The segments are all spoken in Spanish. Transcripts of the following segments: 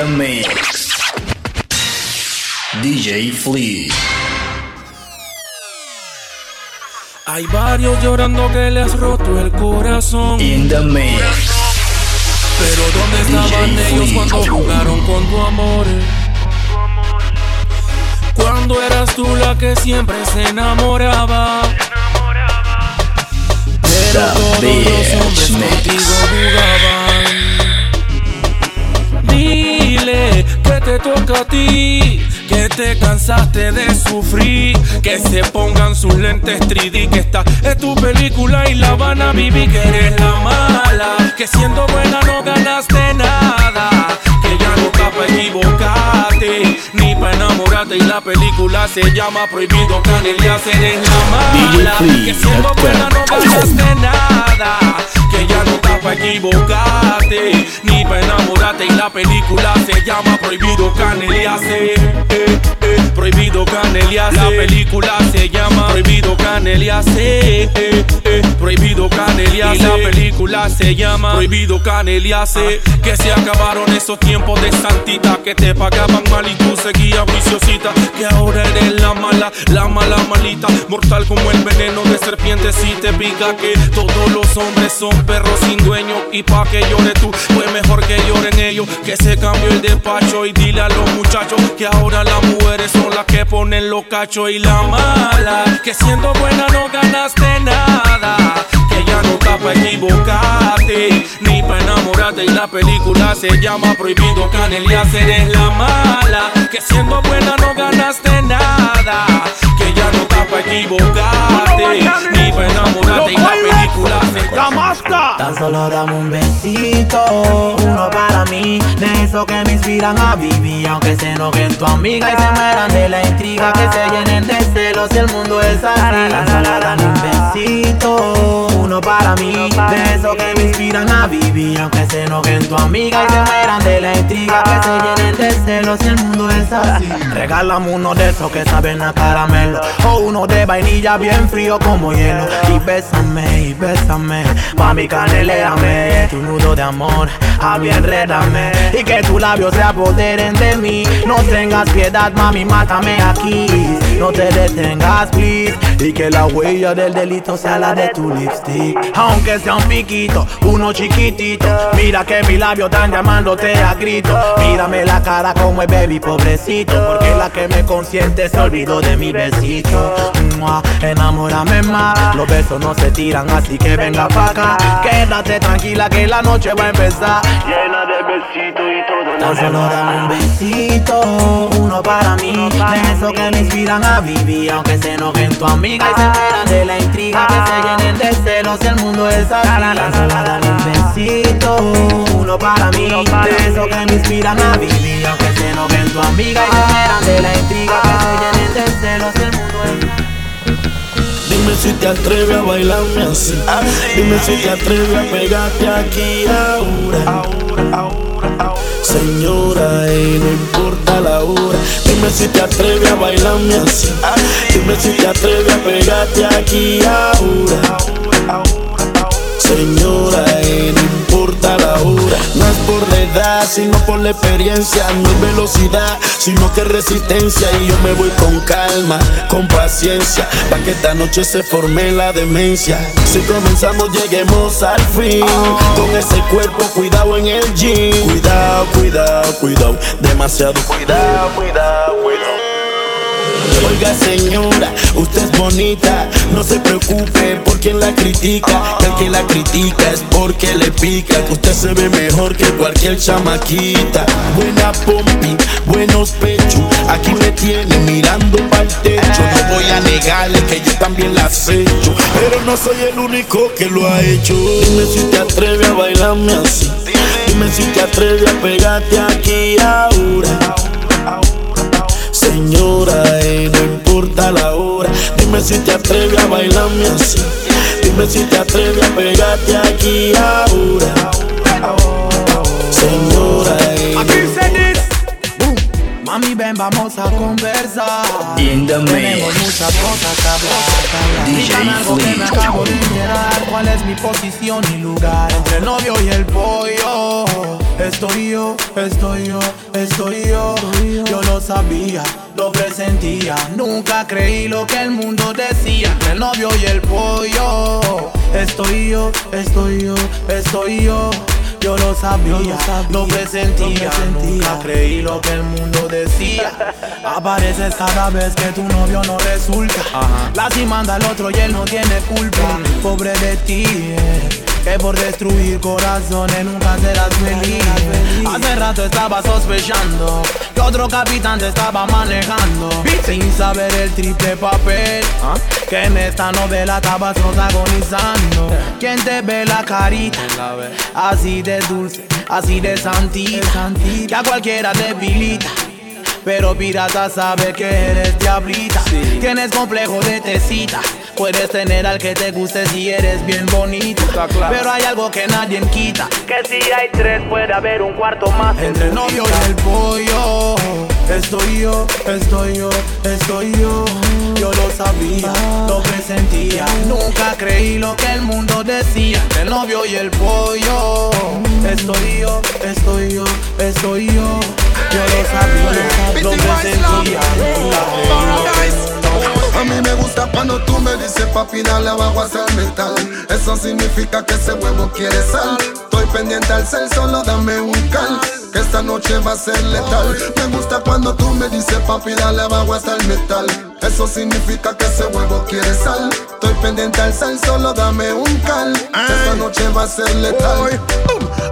the mix. DJ Flea. Hay varios llorando que le has roto el corazón. In the mix. Pero ¿dónde estaban DJ ellos Flea. cuando jugaron con tu amor? Cuando eras tú la que siempre se enamoraba. Pero todos los hombres contigo jugaban. Dile que te toca a ti, que te cansaste de sufrir, que se pongan sus lentes 3D, que esta es tu película y la van a vivir, que eres la mala, que siendo buena no ganaste nada, que ya no está para equivocarte, ni para enamorarte y la película se llama Prohibido Canelias, eres la mala, que siendo buena no ganaste nada, que ya no está para equivocarte, ni para enamorarte y la película se llama Prohibido Caneliase. Eh, eh, prohibido Caneliase. La película se llama Prohibido Caneliase. Eh, prohibido Caneliase. Y la película se llama Prohibido Caneliase. Que se acabaron esos tiempos de santita que te pagaban mal y tú seguías viciosita. Que ahora eres la mala, la mala malita. Mortal como el veneno de serpiente si te pica. Que todos los hombres son perros sin dueño. Y pa' que llore tú, fue mejor que lloren ellos. Que se cambió el despacho y dile a los muchachos que ahora las mujeres son las que ponen los cachos y la mala. Que siendo buena no ganaste nada. Que ya no está pa' equivocarte, ni pa' enamorarte. Y la película se llama Prohibido Canelias, eres la mala. Que siendo buena no ganaste nada. Que ya no está pa' equivocarte, ni pa' enamorarte. Y la película se llama. Tan solo dame un besito, uno para mí, de eso que me inspiran a vivir, aunque se enojen tu amiga y se mueran de la intriga, que se llenen de celos y el mundo es así. Tan solo dame un besito, uno para mí, de eso que me inspiran a vivir, aunque se enojen tu amiga y se mueran de la intriga, que se llenen de celos y el mundo es así. Regálame uno de esos que saben a caramelo, o uno de vainilla bien frío como hielo, y bésame y bésame, mami caneleame, tu nudo de amor, a mí enrédame, y que tus labios se apoderen de mí, no tengas piedad mami, mátame aquí, no te detengas please, y que la huella del delito sea la de tu lipstick, aunque sea un piquito, uno chiquitito, mira que mis labios están llamándote a grito, mírame la cara como el baby pobrecito, porque la que me consiente se olvidó de mi besito, Mua, enamórame más, los besos no se tiran, así que venga pa' acá, quédate tranquila que la noche va a empezar, llena de besitos y todo. Tan solo dame un besito, uno para mí, de eso que me inspiran a vivir, aunque se enojen tu amiga y se mueran de la intriga, que se llenen de celos y el mundo es así. Un besito, uno para mí, eso que me inspiran a vivir, aunque se enojen tu amiga y se mueran de la intriga, que se llenen de celos y el mundo es Dime si te atreves a bailarme así. Dime si te atreves a pegarte aquí ahora. Señora, y no importa la hora. Dime si te atreves a bailarme así. Dime si te atreves a pegarte aquí ahora. Señora, y no importa la hora. No es por la edad, sino por la experiencia. No es velocidad, sino que resistencia. Y yo me voy con calma, con paciencia. Pa' que esta noche se forme la demencia. Si comenzamos, lleguemos al fin. Con ese cuerpo, cuidado en el gym. Cuidado, cuidado, cuidado. Demasiado cuidado, cuidado, cuidado. Oiga señora, usted es bonita, no se preocupe por quien la critica, el que la critica es porque le pica, que usted se ve mejor que cualquier chamaquita. Buena pompi, buenos pechos, aquí me tiene mirando para el techo. No voy a negarle que yo también la he hecho, pero no soy el único que lo ha hecho. Dime si te atreves a bailarme así, dime si te atreves a pegarte aquí ahora. Señora, eh, no importa la hora. Dime si te atreves a bailarme así. Dime si te atreves a pegarte aquí ahora. Señora, eh, Mami, ven, vamos a conversar. In the Tenemos mix. muchas cosas que hablar. DJ Dígame algo que me Flea. acabo de enterar. ¿Cuál es mi posición y lugar entre el novio y el pollo? Estoy yo, estoy yo, estoy yo. Yo lo sabía, lo presentía. Nunca creí lo que el mundo decía. El novio y el pollo. Estoy yo, estoy yo, estoy yo. Yo lo sabía, lo presentía, nunca creí lo que el mundo decía. Apareces cada vez que tu novio no resulta. La si manda al otro y él no tiene culpa. Pobre de ti. eh, Que por destruir corazones nunca serás feliz. Hace rato estaba sospechando que otro capitán te estaba manejando. Sin saber el triple papel que en esta novela estabas protagonizando. ¿Quién te ve la carita? Así de dulce, así de santita. Que a cualquiera debilita. Pero pirata sabe que eres diablita. Tienes complejo de tecita. Puedes tener al que te guste si eres bien bonito. Pero hay algo que nadie quita. Que si hay tres puede haber un cuarto más. Entre el novio y el pollo. Estoy yo, estoy yo, estoy yo. Yo lo sabía, lo presentía. Nunca creí lo que el mundo decía. Entre el novio y el pollo. Estoy yo, estoy yo, estoy yo. Yo lo sabía, A mí me gusta cuando tú me dices papi dale abajo hasta el metal Eso significa que ese huevo quiere sal. Estoy pendiente al cel, solo dame un cal Que esta noche va a ser letal. Me gusta cuando tú me dices papi dale abajo hasta el metal Eso significa que ese huevo quiere sal. Estoy pendiente al cel, solo dame un cal. Que esta noche va a ser letal.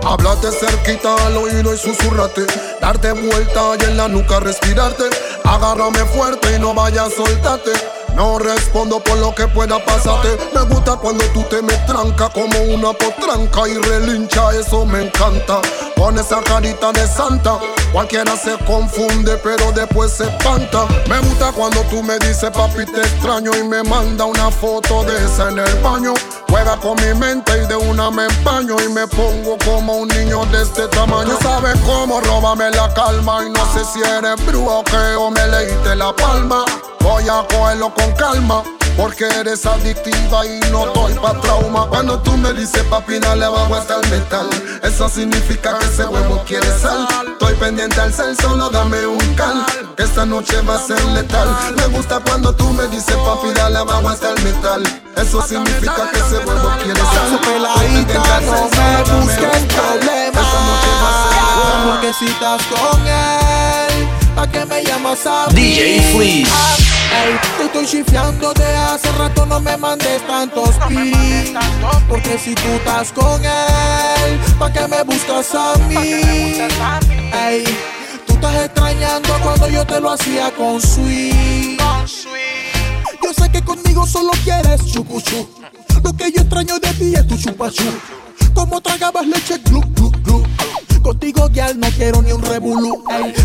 Háblate cerquita al oído y susurrate. Darte vuelta y en la nuca respirarte. Agárrame fuerte y no vayas a soltarte no respondo por lo que pueda pasarte. Me gusta cuando tú te me tranca como una potranca y relincha, eso me encanta. Con esa carita de santa Cualquiera se confunde pero después se espanta. Me gusta cuando tú me dices papi te extraño Y me manda una foto de esa en el baño. Juega con mi mente y de una me empaño Y me pongo como un niño de este tamaño. Sabes cómo róbame la calma Y no sé si eres brujo o me leíste la palma. Voy a cogerlo con calma. Porque eres adictiva y no doy pa' trauma. Cuando tú me dices papi dale abajo hasta el metal Eso significa que ese huevo quiere sal. Estoy pendiente al cel, solo dame un cal. Que esta noche va a ser letal. Me gusta cuando tú me dices papi dale abajo hasta el metal Eso significa que ese huevo quiere sal. Estoy pendiente al cel, no me solo dame busques un cal. problemas. Esta noche va a ser letal. Porque si estás con él, ¿a qué me llamas a? DJ Fleece. Estoy chifleando de hace rato, no me mandes tantos pics Porque si tú estás con él, ¿pa' qué me buscas a mí? Ey, tú estás extrañando cuando yo te lo hacía con sweet Yo sé que conmigo solo quieres chucuchu Lo que yo extraño de ti es tu chupachu Como tragabas leche glu glu glu No quiero ni un revolú.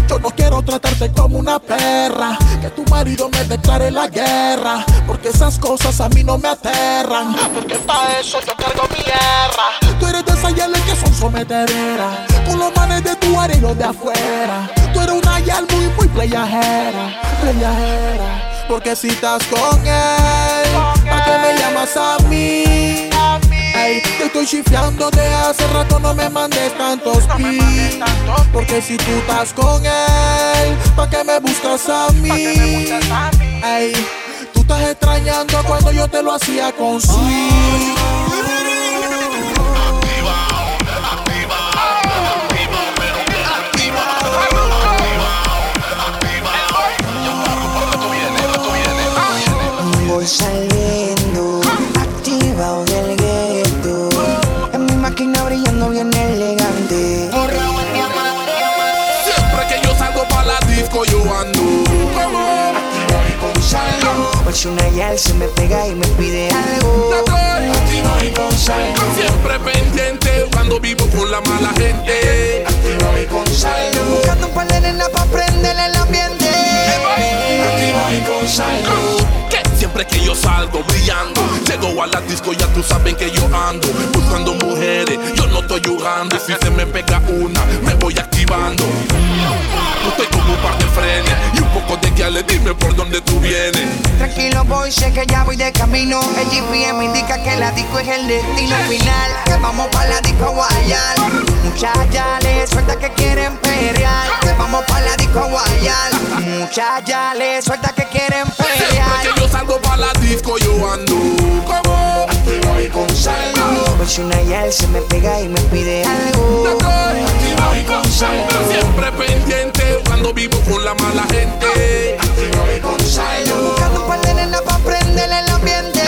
Yo no quiero tratarte como una perra. Que tu marido me declare la guerra. Porque esas cosas a mí no me aterran. Porque para eso yo cargo mi guerra. Tú eres de esas yales que son sometederas. Con los manes de tu área y los de afuera. Tú eres una yal muy, muy playajera. Playajera. Porque si estás con él, ¿a qué me llamas a mí? Ey, te estoy chifleando de hace rato, no me mandes tantos pics. Porque si tú estás con él, ¿pa' qué me buscas a mí? Ey, tú estás extrañando cuando yo te lo hacía con sweet. Voy Una yal se me pega y me pide algo. Siempre pendiente cuando vivo con la mala gente. Buscando un par de nenas pa' prenderle el ambiente. Que siempre que yo salgo brillando, llego a la disco ya tú saben que yo ando buscando mujeres. Yo no estoy jugando, si se me pega una, me voy activando. No estoy como un par de frene. Y un poco de guiales, dime por dónde tú vienes. Tranquilo, boy, sé que ya voy de camino. El GPS me indica que la disco es el destino final. Que vamos para la disco guayal. Muchachas, suelta que quieren pelear. Que vamos para la disco guayal. Muchachas, suelta que quieren Siempre pelear. que yo salgo para la disco, yo ando como activo y con saldo. Por si una yal se me pega y me pide algo. Activo y con saldo. Siempre pendiente cuando vivo con la mala gente. Activo y con saldo. Buscando un par de nenas pa' prenderle el ambiente.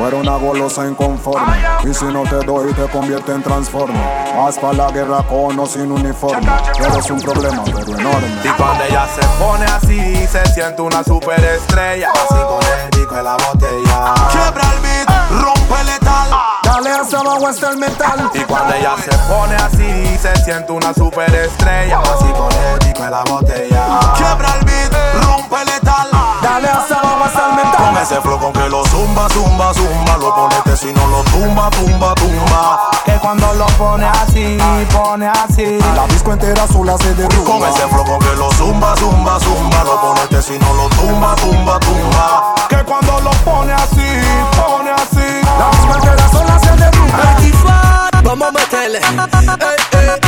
Tú eres una golosa inconforme Y si no te doy te convierte en transforme Vas pa' la guerra con o sin uniforme Eres un problema pero enorme Y cuando ella se pone así, se siente una superestrella. Así con el disco en la botella. Quiebra el beat, rompe letal. Dale hacia abajo hasta el metal Y cuando ella se pone así, se siente una superestrella. Así con el disco en la botella. Quiebra el beat, rompe letal. Dale hacia abajo hasta el metal Con ese flow con que lo zumba, zumba, zumba. Lo ponete si no lo tumba, tumba, tumba. Que cuando lo pone así, pone así. La disco entera sola se derrumba Con ese flow con que lo zumba, zumba, zumba. Lo ponete si no lo tumba, tumba, tumba. Que cuando lo pone así, pone así. La disco entera sola se derrumba Vamos a meterle. Ey, ey.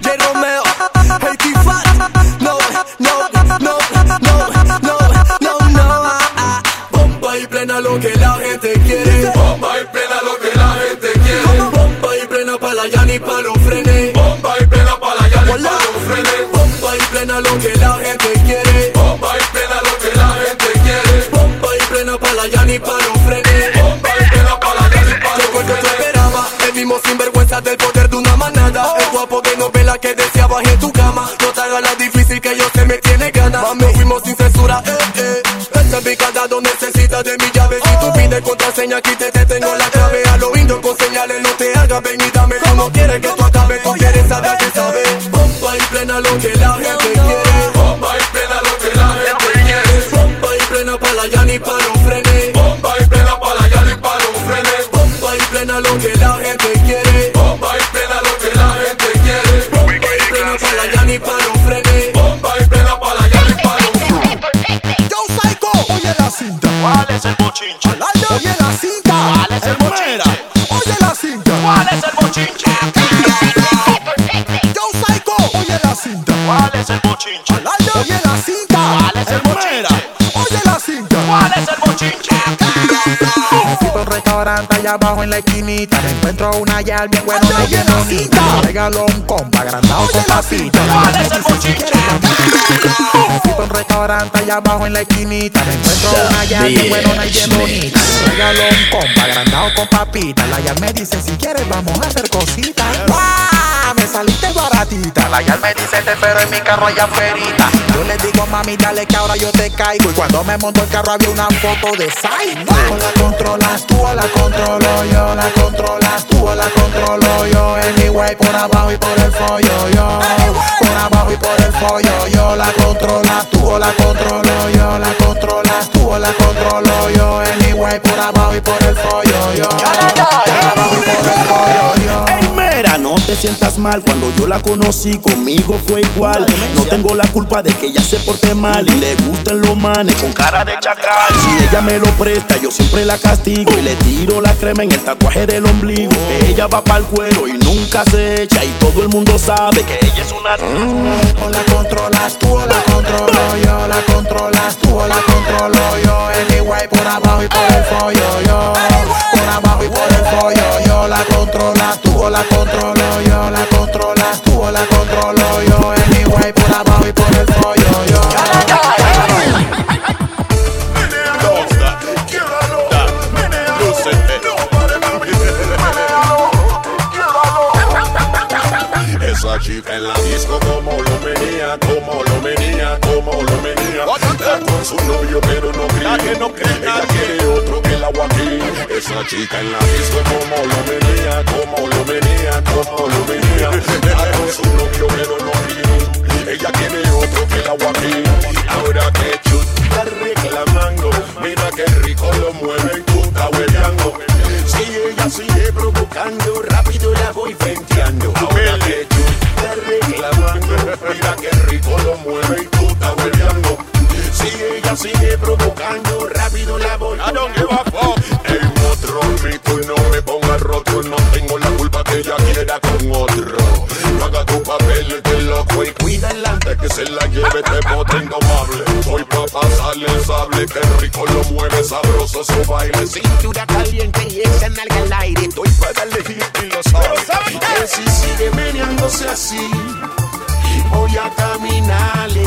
J. Romeo. Hey, lo que la gente quiere. Bomba y plena lo que la gente quiere. Bomba y plena para la Yanni para los frenes. Bomba y plena para la llave para los frenes. Bomba y plena lo que la gente quiere. Bomba y plena lo que la gente quiere. Bomba y plena para la Yanni para los frenes. Bomba y plena para la Llegó el los frenes. esperabas, el mismo sinvergüenza del poder de una manada. El guapo de novela que deseabas en tu cama. No te hagas la difícil que yo sé me tiene ganas. Mami, fuimos sin censura, eh, eh. Esta picada no necesita de mi llave. Si tú pides contraseña, aquí te, te tengo la clave. A lo indo con señales, no te hagas ven y dame. Tú no quieres que tú acabes, tú quieres saber que sabes. Bomba y plena lo que la gente quiere. Allá abajo en la esquinita. Me encuentro una yal bien bien la bonita. cinta. Regalo un compa agrandado con papita. Un restaurante allá abajo en la esquinita. Me encuentro una yal bien buena y bien bonita. Regalo un compa agrandado con papita. La yal me dice, si quieres vamos a hacer cositas. Saliste baratita. La yal me dice, te espero en mi carro allá afuera. Yo le digo, mami, dale que ahora yo te caigo. Y cuando me monto el carro había una foto de Sai. O la controlas tú o la controlo yo. La controlas tú o la controlo yo. Por abajo y por el follo yo. Por abajo y por el follo yo. La controlas tú o la controlo yo. La controlas tú o la controlo yo. En mi way por abajo y por el follo yo. Por abajo y por el follo yo. Mera, no te sientas mal. Cuando yo la conocí, conmigo fue igual. No tengo la culpa de que ella se porte mal y le gusten los manes con cara de chacal. Si ella me lo presta, yo siempre la castigo y le tiro la crema en el tatuaje del ombligo. Ella va para el cuero y nunca se echa. Y todo el mundo sabe que ella es una. O la controlas tú o la controlo yo, la controlas tú o la controlo yo. Anyway, por abajo y por el follo yo. Por abajo y por el follo yo, la controlas tú la controlo yo, la controlas tú la controlo yo. Anyway, por abajo y por el follo yo. Esa chica en la disco como lo venía, como lo venía, como lo venía. Está con su novio pero no cree, no cree. Ella quiere otro que el agua aquí. Esa chica en la disco como lo venía, como lo venía, como lo venía. Está con su novio pero no cree. Ella quiere otro que el agua aquí. Ahora que chut está reclamando, mira que rico lo mueve y tú estás hueleando. Si ella sigue provocando, rápido la voy venteando. Ahora que tú estás sigue provocando, rápido la voy. ¿A dónde va? En otro mito y no me ponga roto, no tengo la culpa que ella quiera con otro reclamando, y cuídenla antes que se la lleve este bote indomable. Soy pa' pasarle el sable, que rico lo mueve sabroso su baile. Cintura caliente y esa nalga al aire. Estoy para darle y lo sabe. Que si sigue meneándose así, voy a caminarle.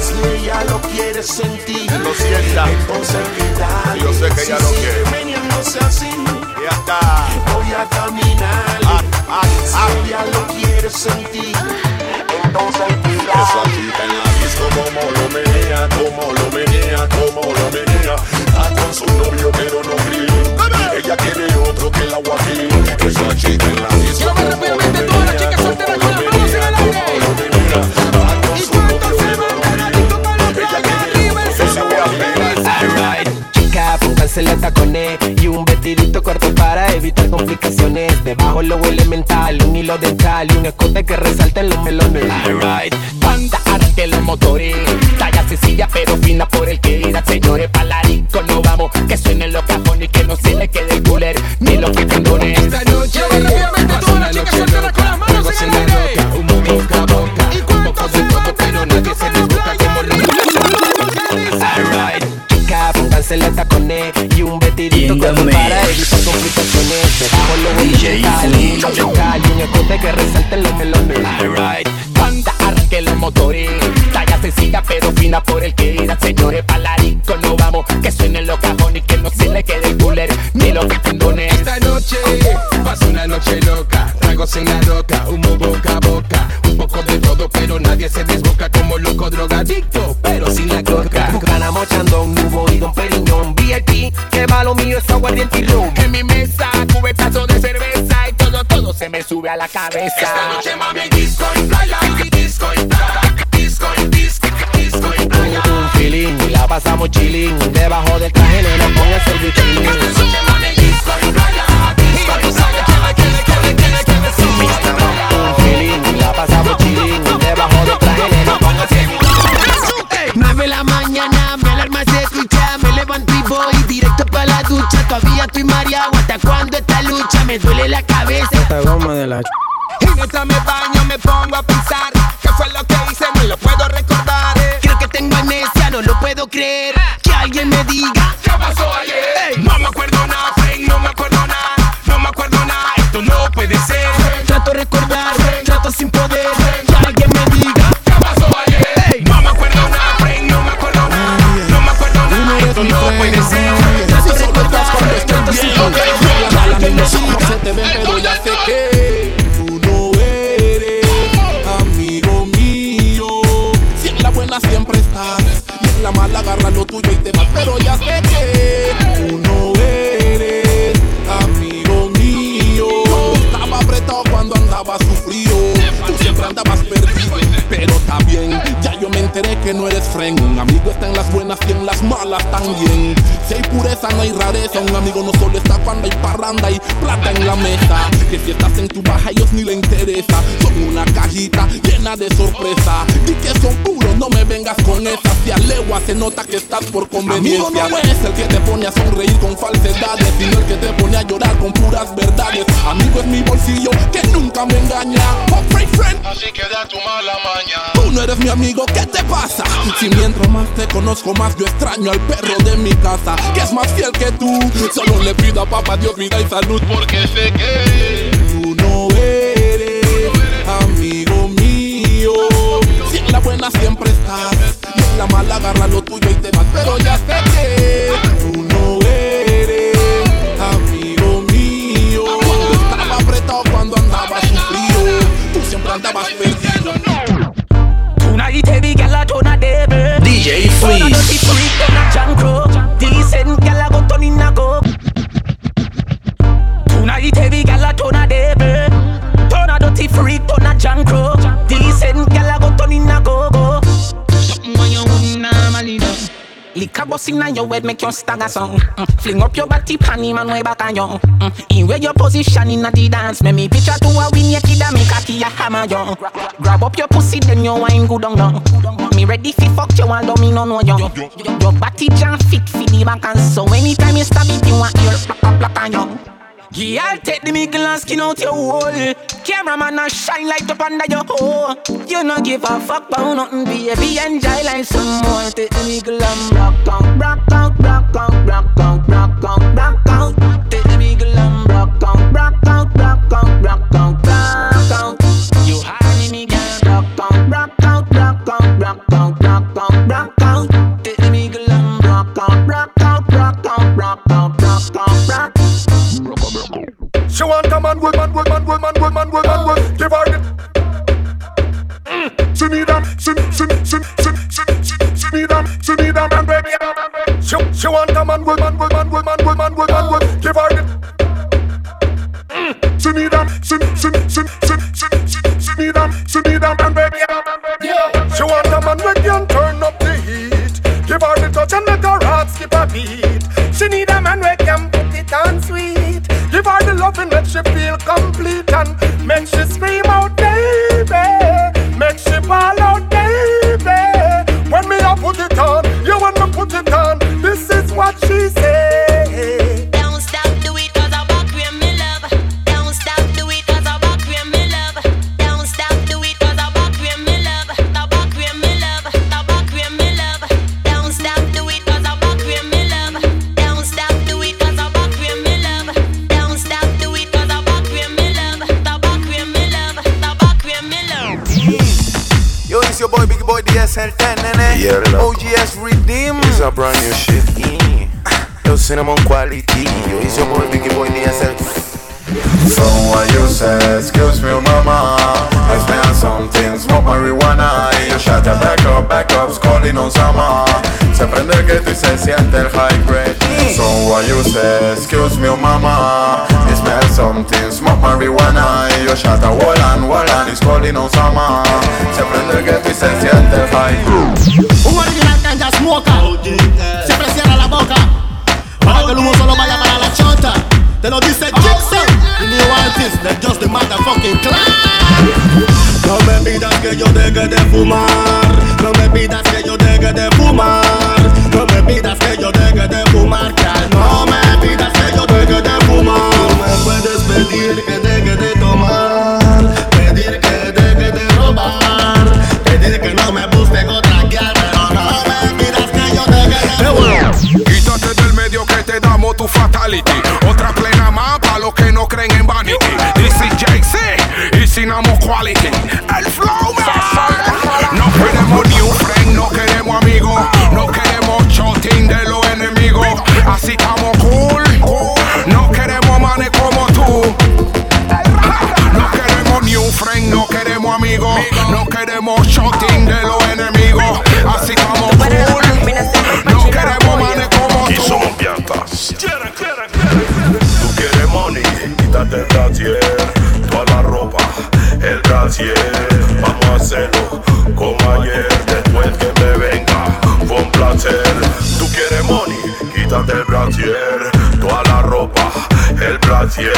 Si ella lo quiere sentir, Lo sienta. entonces quédale. Yo sé que ella Si lo sigue quiere. meneándose así, Ya está. voy a caminarle. Ah, ah, Si ah. ella lo quiere sentir, entonces Esa chica en la disco como lo menea, como lo menea, como lo menea. Está con su novio pero no cree. Ella quiere otro que la guajire. Esa chica en la disco como lo chica, pónganse los tacones y un vestidito corto para evitar complicaciones. Debajo lo elemental, un hilo dental y un escote que resalte en los melones. Alright, banda arte los motores, talla sencilla pero fina por el que irá, señores. Palarico, no vamos, que suenen los cajones y que no se le quede el cooler ni los que condones. Esta noche, pasa una noche loca, juegos en la roca, humo boca a boca, un poco de todo pero nadie se pónganse los tacones y un vestidito corto para evitar complicaciones. Debajo lo DJ y un escote que resalte en los melones. Alright, banda arranque los motores, talla sencilla pero fina por el que irá, señores. Palarico, no vamos, que suenen los cajones y que no se le quede el cooler ni los que condones. Esta noche pasa una noche loca, tragos en la roca, humo boca a boca, un poco de todo pero nadie se desboca como loco drogadicto, pero sin la coca. Bucana mochando un nubo y don Periñón VIP, que va lo mío es aguardiente y rum. En mi mesa, cubetazo de cerveza y todo, todo se me sube a la cabeza. Esta noche mami disco y playa, disco y playa, disco y disco, disco y playa. Un feeling y la pasamos chilling, debajo del traje póngase el bikini. Todavía estoy mareado, ¿hasta cuándo esta lucha? Me duele la cabeza. Esta goma de la En esta me baño, me pongo a pensar ¿Qué fue lo que hice? No lo puedo recordar Creo que tengo amnesia, no lo puedo creer Que alguien me diga ¿Qué pasó ayer? no me acuerdo nada, friend, no me acuerdo nada No me acuerdo nada, esto no puede ser Trato de recordar, trato sin poder te ven, pero ya sé que tú no eres amigo mío. Si en la buena siempre estás, y en la mala agarra lo tuyo y te vas. Pero ya sé que que no eres friend. Un amigo está en las buenas y en las malas también. Si hay pureza, no hay rareza. Un amigo no solo está cuando hay parranda y plata en la mesa. Que si estás en tu baja, a ellos ni le interesa. Son una cajita llena de sorpresa. Di que son puros, no me vengas con esas. Si a legua se nota que estás por conveniencia. Amigo no es el que te pone a sonreír con falsedades, sino el que te pone a llorar con puras verdades. Amigo es mi bolsillo que nunca me engaña. Oh, friend. Así que da tu mala maña. Tú no eres mi amigo, ¿qué te pasa? Si mientras más te conozco, más yo extraño al perro de mi casa, que es más fiel que tú. Solo le pido a papá Dios vida y salud, porque sé que tú no eres amigo mío. Si en la buena siempre estás, y en la mala agarra lo tuyo y te vas. Pero ya sé que tú no eres amigo mío. Estaba apretado, cuando andaba sufrido, tú siempre andabas perdido. Tonight heavy DJ Freeze. Dirty freak en a chancro. Dicen que la gotonina go. Tonight heavy a dirty freak go go. Something when you wouldn't normally. Liquor bust inna your head make you stagger song mm. Fling up your body panty man way back on you mm. In where your position inna the dance Make me picture to a win your kid and make a key a hammer you Grab up your pussy then you wine good on down Me ready fi fuck you although me no know you Your body jam fit fi the back and so Anytime you stab it you want your plak plak plak on you Yeah, take the mickle and skin out your hole. Cameraman and shine light up under your hole. You no give a fuck about nothing, baby. Enjoy like some more. Take the mickle and rock out, rock out, rock out, rock out, rock out, rock out. Take the mickle and rock out, rock out, rock out, rock out, rock out. You honey me girl, rock out, rock out, rock out, rock out, rock out, rock out. Take the mickle and rock out, rock out, rock out, rock out, rock out, rock. She want a man, good man, good man, good man, good man, man. Give her the. Mm. She need a, she, she, she, she, she, she, she need a, she need a man, baby. She, she want a man, good man, good man, good man, man, man. Give her the. Mm. She need a, she, Yo, cinnamon quality. Yo, it's your boy, Big Boy DSL. So what you say, excuse me mama? I smell something, smoke marijuana. Y yo shut the back up, back up, calling on summer Se prende el grito y se siente el high grade. So what you say, excuse me mama? I smell something, smoke marijuana. Y yo shut the wall and wall and it's calling on summer Se prende el grito y se siente el high grade. Un original ganja smoker Te lo dice Jackson. The new artist, they're just the motherfucking clan No me pidas que yo deje de fumar. No me pidas que yo deje de fumar. No me pidas que yo deje de fumar. No me pidas que yo deje de fumar. No me puedes pedir que deje de tomar. Pedir que deje de robar. Pedir que no me busque otra Pero no me pidas que yo deje de fumar. Quítate del medio que te damos tu fatality. No queremos new friend, no queremos amigos. No queremos shooting de los enemigos. Así estamos cool. No queremos manes como tú. No queremos new friend, no queremos amigos. No queremos shooting hacerlo como ayer, después que me venga, un placer. Tú quieres money, quítate el brasier, toda la ropa, el brasier.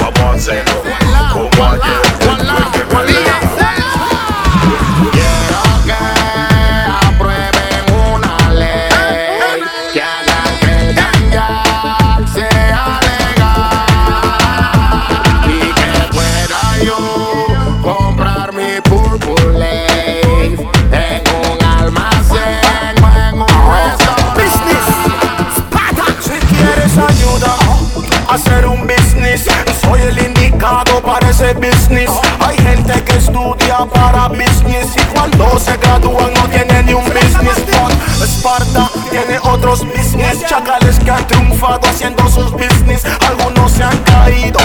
Vamos a hacerlo como ayer, después que me venga. Que han triunfado haciendo sus business. Algunos se han caído,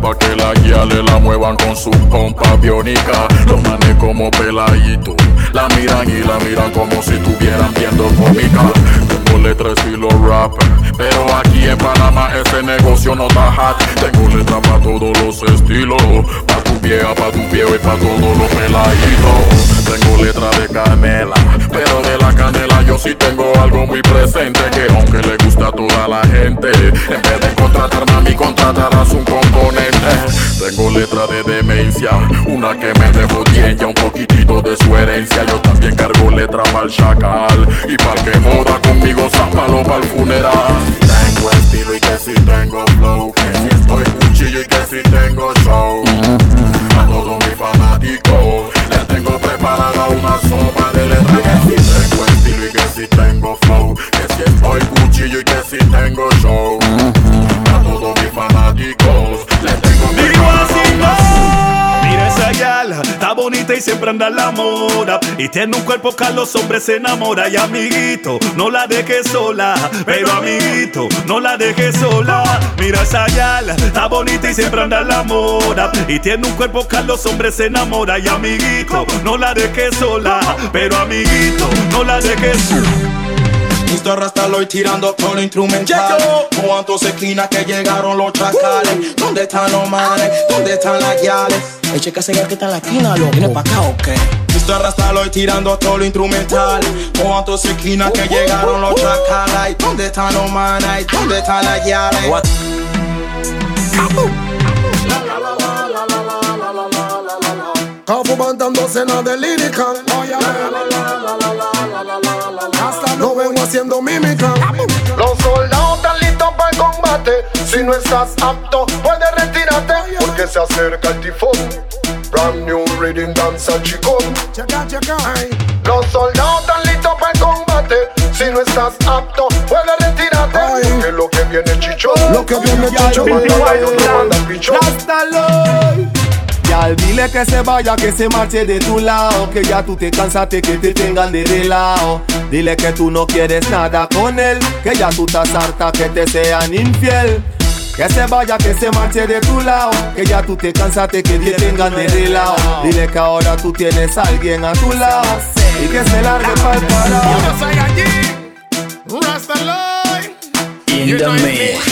pa' que la guía le la muevan con su pompa biónica. Los manes como peladito, la miran y la miran como si estuvieran viendo cómica. Tengo letras estilo rap, pero aquí en Panamá ese negocio no está hot. Tengo letras para todos los estilos, pa' tu vieja, pa' tu viejo y pa' todos los peladitos. Tengo letra de canela, pero de la canela yo sí tengo algo muy presente que aunque le gusta a toda la gente, en vez de contratarme a contratarás un componente. Tengo letra de demencia, una que me dejó ya un poquitito de su herencia. Yo también cargo letra el chacal y para que joda conmigo, zápalo para el funeral. Tengo estilo y que si tengo flow, que si estoy cuchillo y que si tengo show. A todos mis fanáticos les tengo preparada una sopa de letras que si tengo estilo y que si tengo flow, que si estoy cuchillo y que si tengo show. Bonita y siempre anda la moda. Y tiene un cuerpo que a los hombres se enamora. Y amiguito, no la dejes sola. Pero amiguito, no la dejes sola. Mira esa yala, está bonita y siempre anda la moda. Y tiene un cuerpo que a los hombres se enamora. Y amiguito, no la dejes sola. Pero amiguito, no la dejes sola. Mr. Rasta lo tirando todo lo instrumental. ¿Cuántos esquinas que llegaron los chacales? ¿Dónde están los manes? ¿Dónde están las guiales? Hey, checa ese que está en la esquina, loco. ¿Viene pa' acá o qué? Mr. Rasta lo tirando todo lo instrumental. ¿Cuántos esquinas que llegaron los chacales? ¿Dónde están los manes? ¿Dónde están las guiales? Cafu cantando cena de lírica. Hasta no vengo haciendo mímica. Los soldados están listos para el combate. Si no estás apto, puedes retirarte. Porque se acerca el tifón. Brand new reading danza chicón. Los soldados están listos para el combate. Si no estás apto, puedes retirarte. Porque lo que viene chicho. Lo que viene chicho. Manda. Yal, dile que se vaya, que se marche de tu lado Que ya tú te cansaste, que te tengan de relao Dile que tú no quieres nada con él Que ya tú estás harta, que te sean infiel que se vaya, que se marche de tu lado Que ya tú te cansaste, que te tengan de relao Dile que ahora tú tienes a alguien a tu lado Y que se largue pa'l parao Yo soy allí, Rastaloy. In You the mix.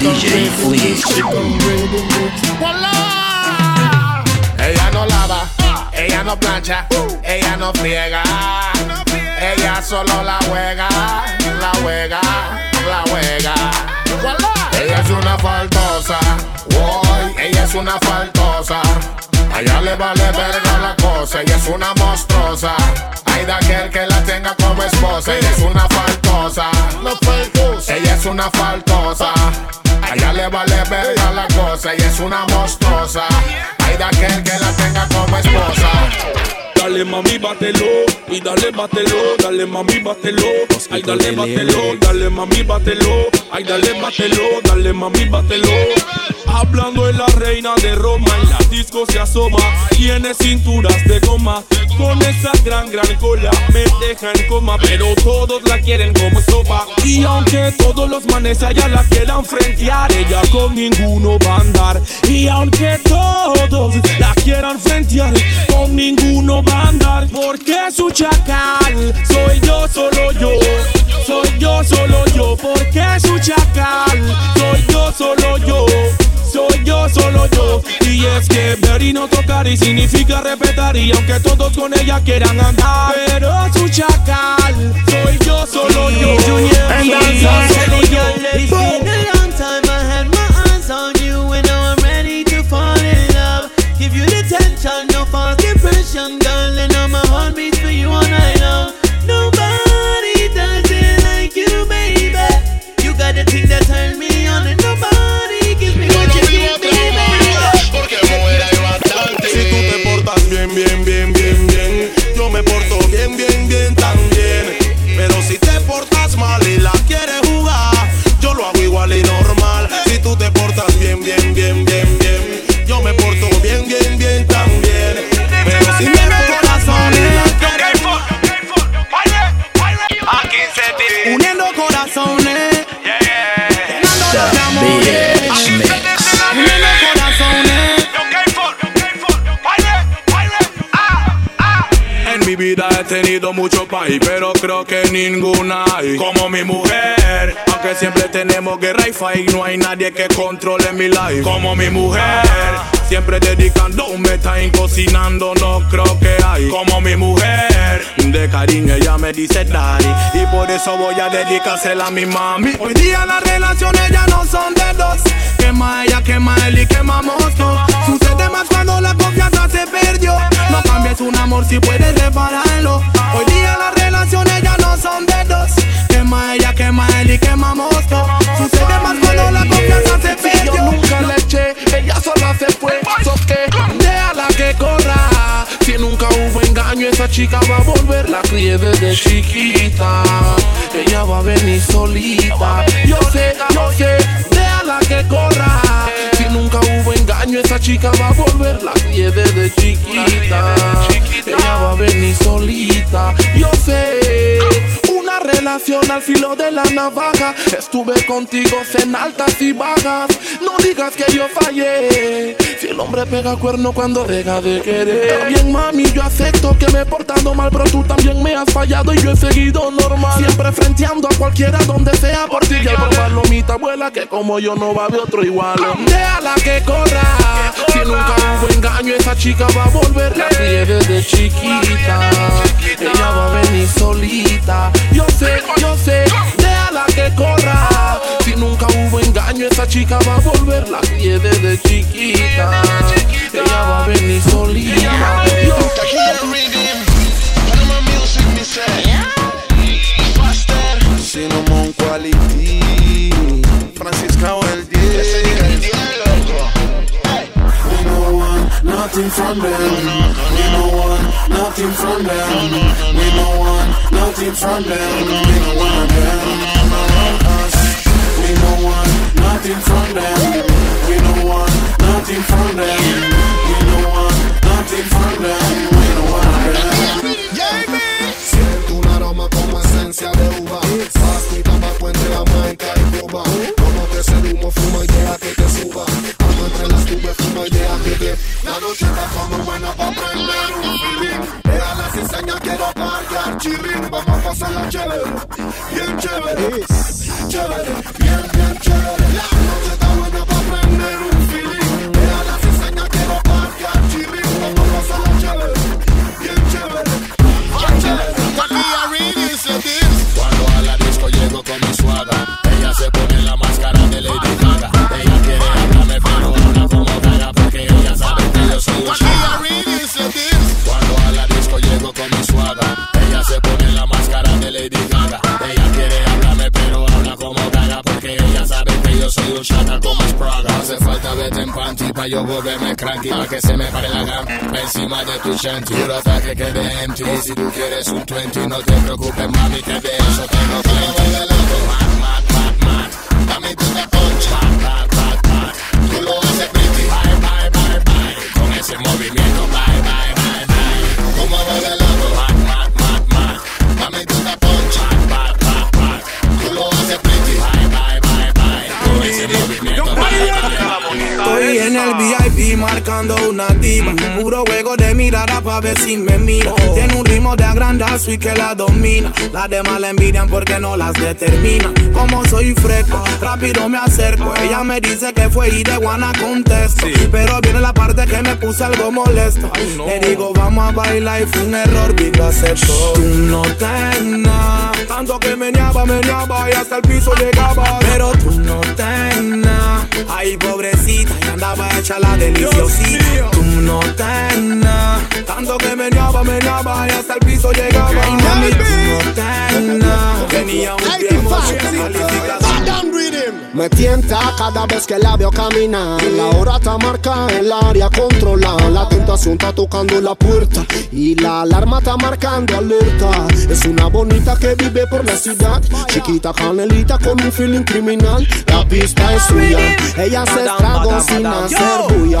DJ. Hola. Ella no lava, ella no plancha, ella no friega. Ella solo la juega, la juega, la juega. Ella es una faltosa, woy, ella es una faltosa. A ella le vale verga la cosa, ella es una monstruosa. Hay de aquel que la tenga como esposa, ella es una faltosa. Ella es una faltosa. A ella le vale verga la cosa, ella es una monstruosa. Hay de aquel que la tenga como esposa. Dale mami, bátelo, y dale, bátelo, dale mami, bátelo, ay dale, bátelo, dale mami, bátelo, ay dale, bátelo, dale mami, bátelo. Hablando de la reina de Roma, en la disco se asoma, tiene cinturas de goma, con esa gran, gran cola, me deja en coma, pero todos la quieren como sopa. Y aunque todos los manes allá la quieran frentear, ella con ninguno va a andar. Y aunque todos la quieran frentear, con ninguno va a andar. Porque su chacal, soy yo, solo yo. Soy yo, solo yo. Porque su chacal, soy yo, solo yo. Yo, solo yo. Y es que ver y no tocar y significa respetar. Y aunque todos con ella quieran andar, pero su chacal, tenido mucho país, pero creo que ninguna hay como mi mujer. Aunque siempre tenemos guerra y fight, no hay nadie que controle mi life como mi mujer. Siempre dedicando un time cocinando, no creo que hay como mi mujer. De cariño ella me dice daddy y por eso voy a dedicársela a mi mami. Hoy día las relaciones ya no son de dos. Quema ella, quema él y quemamos todo. Sucede más cuando la confianza se perdió. No cambies un amor si puedes repararlo. Hoy día las relaciones ya no son de dos. Quema ella, quema él y quemamos todo. Sucede más cuando la confianza se perdió. Yo nunca le eché, ella sola se fue. So que déjala que corra. Si nunca hubo engaño, esa chica va a volver. La crié desde chiquita. Ella va a venir solita. Yo sé, yo sé, que corra. Si nunca hubo engaño, esa chica va a volver. La crié desde chiquita. Ella va a venir solita. Yo sé. Relación al filo de la navaja. Estuve contigo en altas y bajas. No digas que yo fallé. Si el hombre pega cuerno cuando deja de querer. Bien, mami, yo acepto que me he portado mal, pero tú también me has fallado y yo he seguido normal. Siempre frenteando a cualquiera donde sea por ti. Ya por palomita abuela que como yo no va a haber otro igual. Déjala que corra. Si nunca hubo engaño, esa chica va a volver. La desde chiquita. Ella va a venir solita. Yo sé, yo sé, déjala que corra. Si nunca hubo engaño, esa chica va a volver. La crié desde chiquita. Ella va a venir solita. Cinnamon quality Francisca el nothing from them. We no want nothing from them. We no want nothing from them. We no want them around us We no want nothing from them. We no want nothing from them. We no want nothing from them. We no want them Siento un aroma como esencia de uva. Pasto y tabaco entre Jamaica y Cuba. Como que ese humo fuma y deja que te suba. Te. La noche está como buena para prender un feeling. Deja la cizaña, quiero parquear chilling. Vamos a pasarla chévere, bien chévere. Chévere, bien, bien chévere. Vete en panty pa' yo volverme cranky, pa' que se me pare la gama encima de tu shanty. Quiero hasta que quede empty. Si tú quieres un 20, no te preocupes, mami, de eso tengo plenty. Lo. Con ese movimiento, Marcando una diva. Puro juego de mirada pa' ver si me mira. Tiene un ritmo de agrandazo y que la domina. Las demás la envidian porque no las determina. Como soy fresco, rápido me acerco. Ella me dice que fue y de guana contesto. Pero viene la parte que me puse algo molesto. Le digo, vamos a bailar y fue un error, vi lo acepto. Tú no tenés tanto que meneaba, meneaba y hasta el piso llegaba. Pero tú no tenés Ay, pobrecita, y andaba hecha la deliciosita. Tú no tenés tanto que meneaba, meneaba y hasta el piso llegaba. Ay, mami, tú no tenía un tiempo Me tienta cada vez que la veo caminar. La hora está marcada, el área controlada. La tentación está tocando la puerta y la alarma está marcando alerta. Es una bonita que vive por la ciudad. Chiquita canelita con un feeling criminal. La pista es suya. Ella se estragó sin hacer bulla.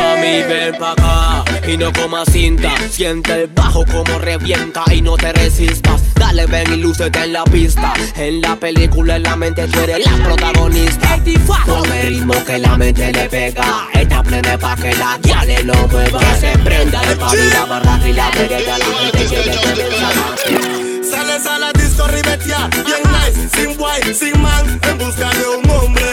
Mami, ven pa' acá y no comas cinta. Siente el bajo como revienta y no te resistas. Dale, ven y lúcete en la pista. En la película, en la mente, tú eres la protagonista. Con el ritmo que la mente le pega. Esta plena pa' que la guiale no mueva. Que se prenda de pa' la barra y la que la gente que Sales a la disco ribetia, bien nice, sin guay, sin man, en busca de un hombre.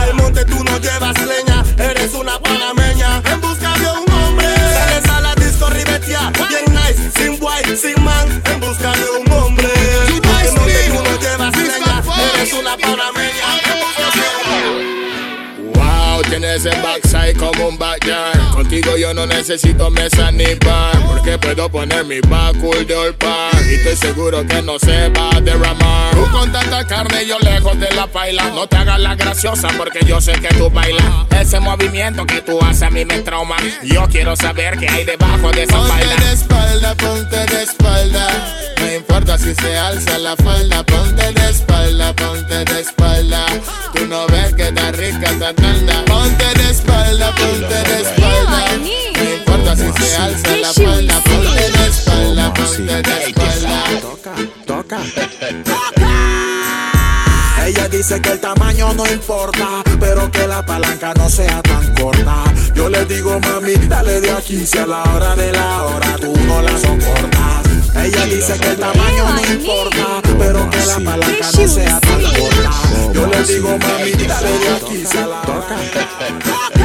Al monte tú no llevas leña, eres una panameña, en busca de un hombre. Sales a la disco ribetia, bien nice, sin guay, sin man, en busca de un hombre. Wow, tienes el backside como un backyard. Contigo yo no necesito mesa ni bar. Porque puedo poner mi cool de all par. Y estoy seguro que no se va a derramar. Tú con tanta carne yo lejos de la paila. No te hagas la graciosa porque yo sé que tú bailas. Ese movimiento que tú haces a mí me trauma. Yo quiero saber qué hay debajo de esa Ponte baila. de espalda, ponte de espalda. No importa si se alza la falda, ponte de espalda, ponte de espalda. Tú no ves que está rica esta tanda. Ponte de espalda, ponte de espalda. No importa si se alza la falda, ponte de espalda, Toca, Ella dice que el tamaño no importa, pero que la palanca no sea tan corta. Yo le digo, mami, dale de aquí, si a la hora de la hora tú no la soportas. Ella dice que el tamaño no importa, pero que la palanca no sea tan corta. Yo le digo, mami, dale de aquí, si a la hora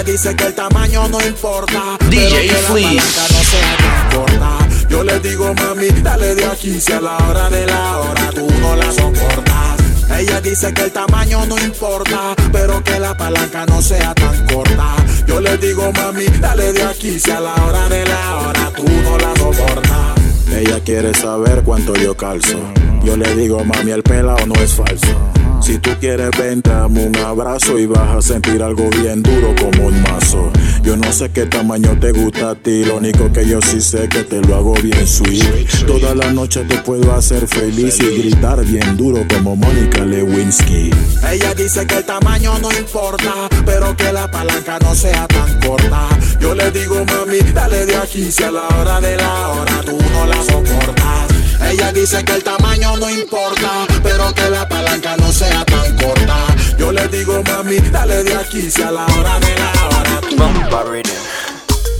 ella dice que el tamaño no importa. DJ pero que la Fleece. palanca no sea tan corta. Yo le digo, mami, dale de aquí, si a la hora de la hora tú no la soportas. Ella dice que el tamaño no importa, pero que la palanca no sea tan corta. Yo le digo, mami, dale de aquí, si a la hora de la hora tú no la soportas. Ella quiere saber cuánto yo calzo. Yo le digo, mami, el pelado no es falso. Si tú quieres, ven, dame un abrazo y vas a sentir algo bien duro como un mazo. Yo no sé qué tamaño te gusta a ti, lo único que yo sí sé que te lo hago bien sweet. Toda la noche te puedo hacer feliz y gritar bien duro como Mónica Lewinsky. Ella dice que el tamaño no importa, pero que la palanca no sea tan corta. Yo le digo, mami, dale de aquí, si a la hora de la hora tú no la soportas. Ella dice que el tamaño no importa, pero que la palanca no sea tan corta. Yo le digo, mami, dale de aquí, si a la hora de la hora tú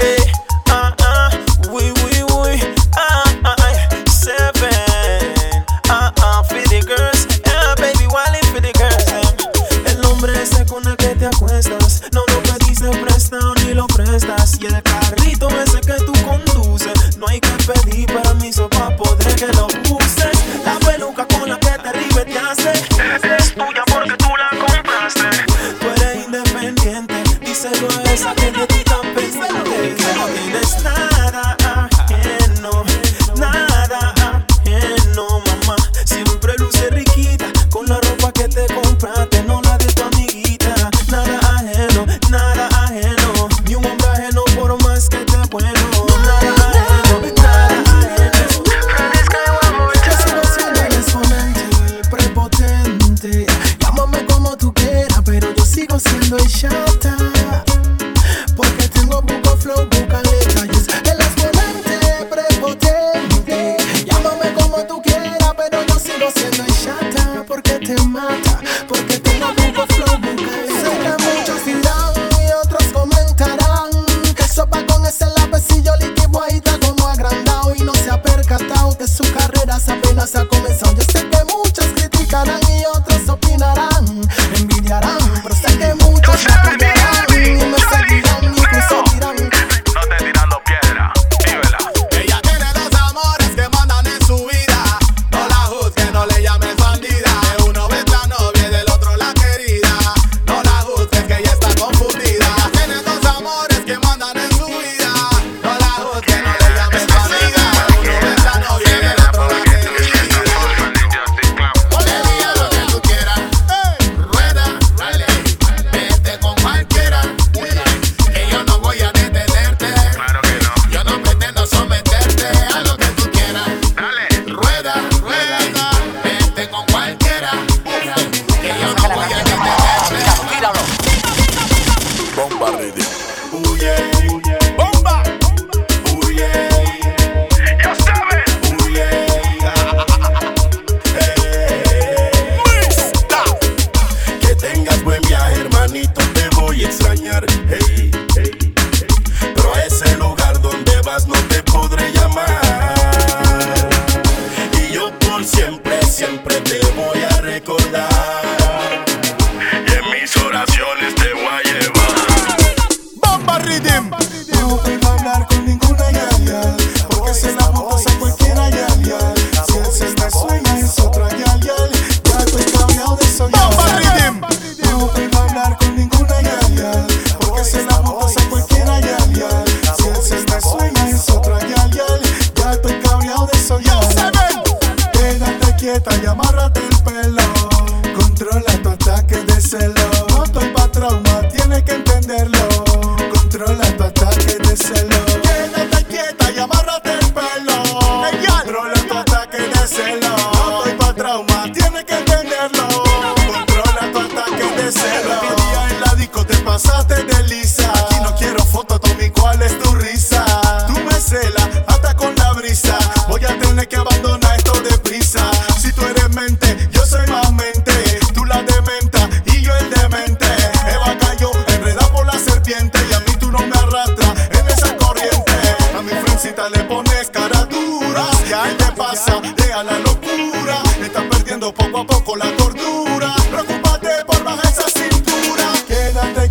Eh, ah. El hombre ese con el que te acuestas,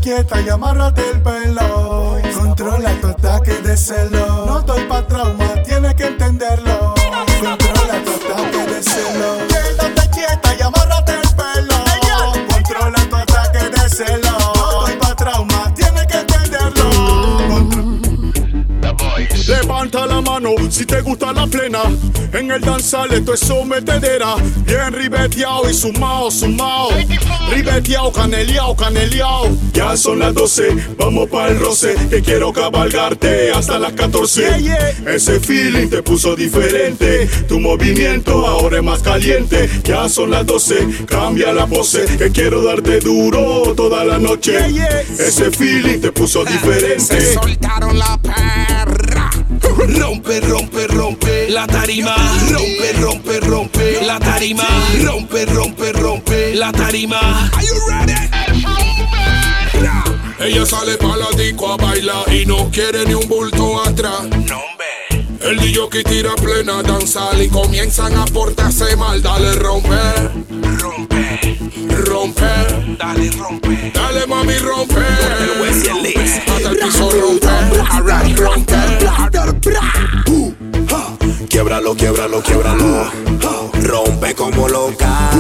quieta y amárrate el pelo. Controla tu ataque de celo. No estoy pa' trauma, si te gusta la plena. En el danzal esto es sometedera. Bien ribeteado y sumado, sumado. Ribeteado, caneleado, caneleado. Ya son las 12, vamos para el roce. Que quiero cabalgarte hasta las 14. Ese feeling te puso diferente. Tu movimiento ahora es más caliente. Ya son las 12, cambia la pose. Que quiero darte duro toda la noche. Ese feeling te puso Se diferente. soltaron la perra. Rompe, rompe, rompe la tarima. Rompe, rompe, rompe la tarima. Rompe, rompe, rompe la tarima. Are you ready? Ella sale pa' la disco a bailar y no quiere ni un bulto atrás. El DJ que tira plena danzal y comienzan a portarse mal. Dale, rompe romper, dale rompe, dale mami romper, el Hasta el piso romper, alright. Quiebralo, quiebralo, quiebralo. Rompe como loca.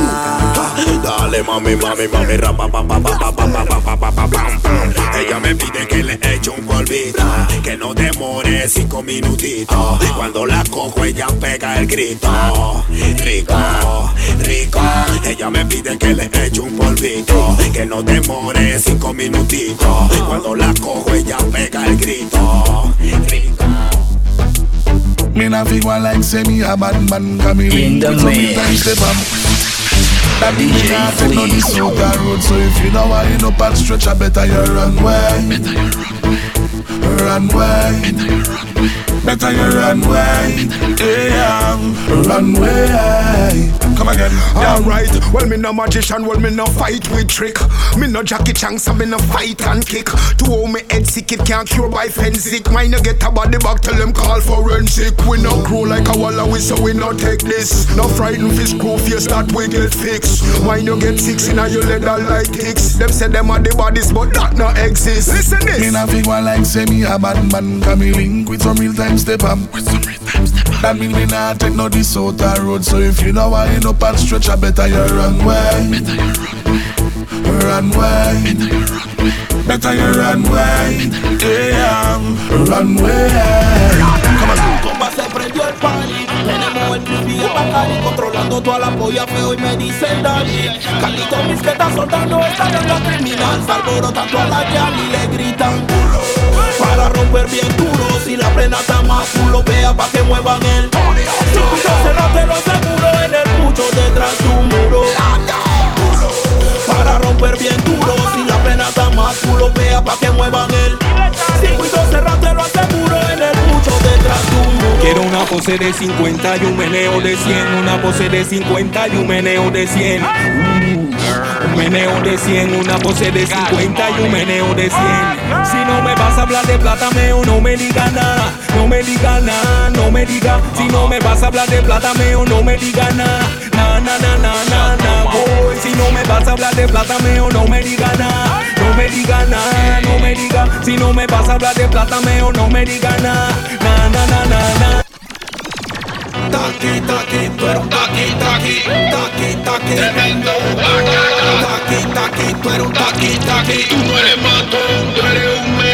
Dale, mami, mami, mami, rapa, pa, pa, pa, pa, pa, pa, pa, pa, pa. Ella me pide que le eche un polvito, que no demore cinco minutitos. Cuando la cojo, ella pega el grito. Rico, rico. Ella me pide que le eche un polvito, que no demore cinco minutitos. Cuando la cojo, ella pega el grito. Rico. Me na figure like say me a bad man Cause ring with some times the bomb That DJ Fleet on the sugar road. So if you know I up and stretch I better you run away run away Better you run away Better you run away Yeah Run away Come again. Alright, well me no magician, well me no fight with trick. Me no Jackie Chan, so me no fight and kick. To hold me head sick, it can't cure by forensic. Mine no get a body back, tell them call forensic. We no grow like a walla, we so we no take this. No frightened fish crew face that we get fixed. Mine no get six in a your leather like ticks. Them say them are the bodies, but that no exist. Listen this. Me not feel one like say me a bad man. Cause me link with some real time step up. That mean me not take no this out the road. So if you know why you know up and stretch, I better your runway. Better your runway. Better your runway. Damn. Runway. Como si controlando toda la polla feo y me dicen soltando la criminal. Salvoro tanto a la y le gritan culo. Para romper bien duro. Si la plena está más culo Vea pa' que muevan el no te lo aseguro En el pucho detrás de un muro. Para romper bien duro Si la plena está más culo Vea pa' que muevan el Circuito cerrado te lo aseguro En el pucho detrás de un muro. Quiero una pose de 50 y un meneo de 100. Una pose de 50 y un meneo de 100. Uh, un meneo de 100, una pose de 50 y un meneo de 100. Si no me vas a hablar de plata, meo, no me diga nada. No me diga nada, no me diga. Si no me vas a hablar de plata, meo, no me diga nada. Na, na, na, na, na, na. Si no me vas a hablar de plata, meo, no me diga nada. No me diga nada, no me diga. Si no me vas a hablar de plata, meo, no me diga nada. Na, na, na, na, na. Taqui, taqui, tú eres un taqui, taqui, taqui, taqui. Tremendo. Taqui, taqui, tú eres un taqui, taqui. Tú no eres matón, tú eres un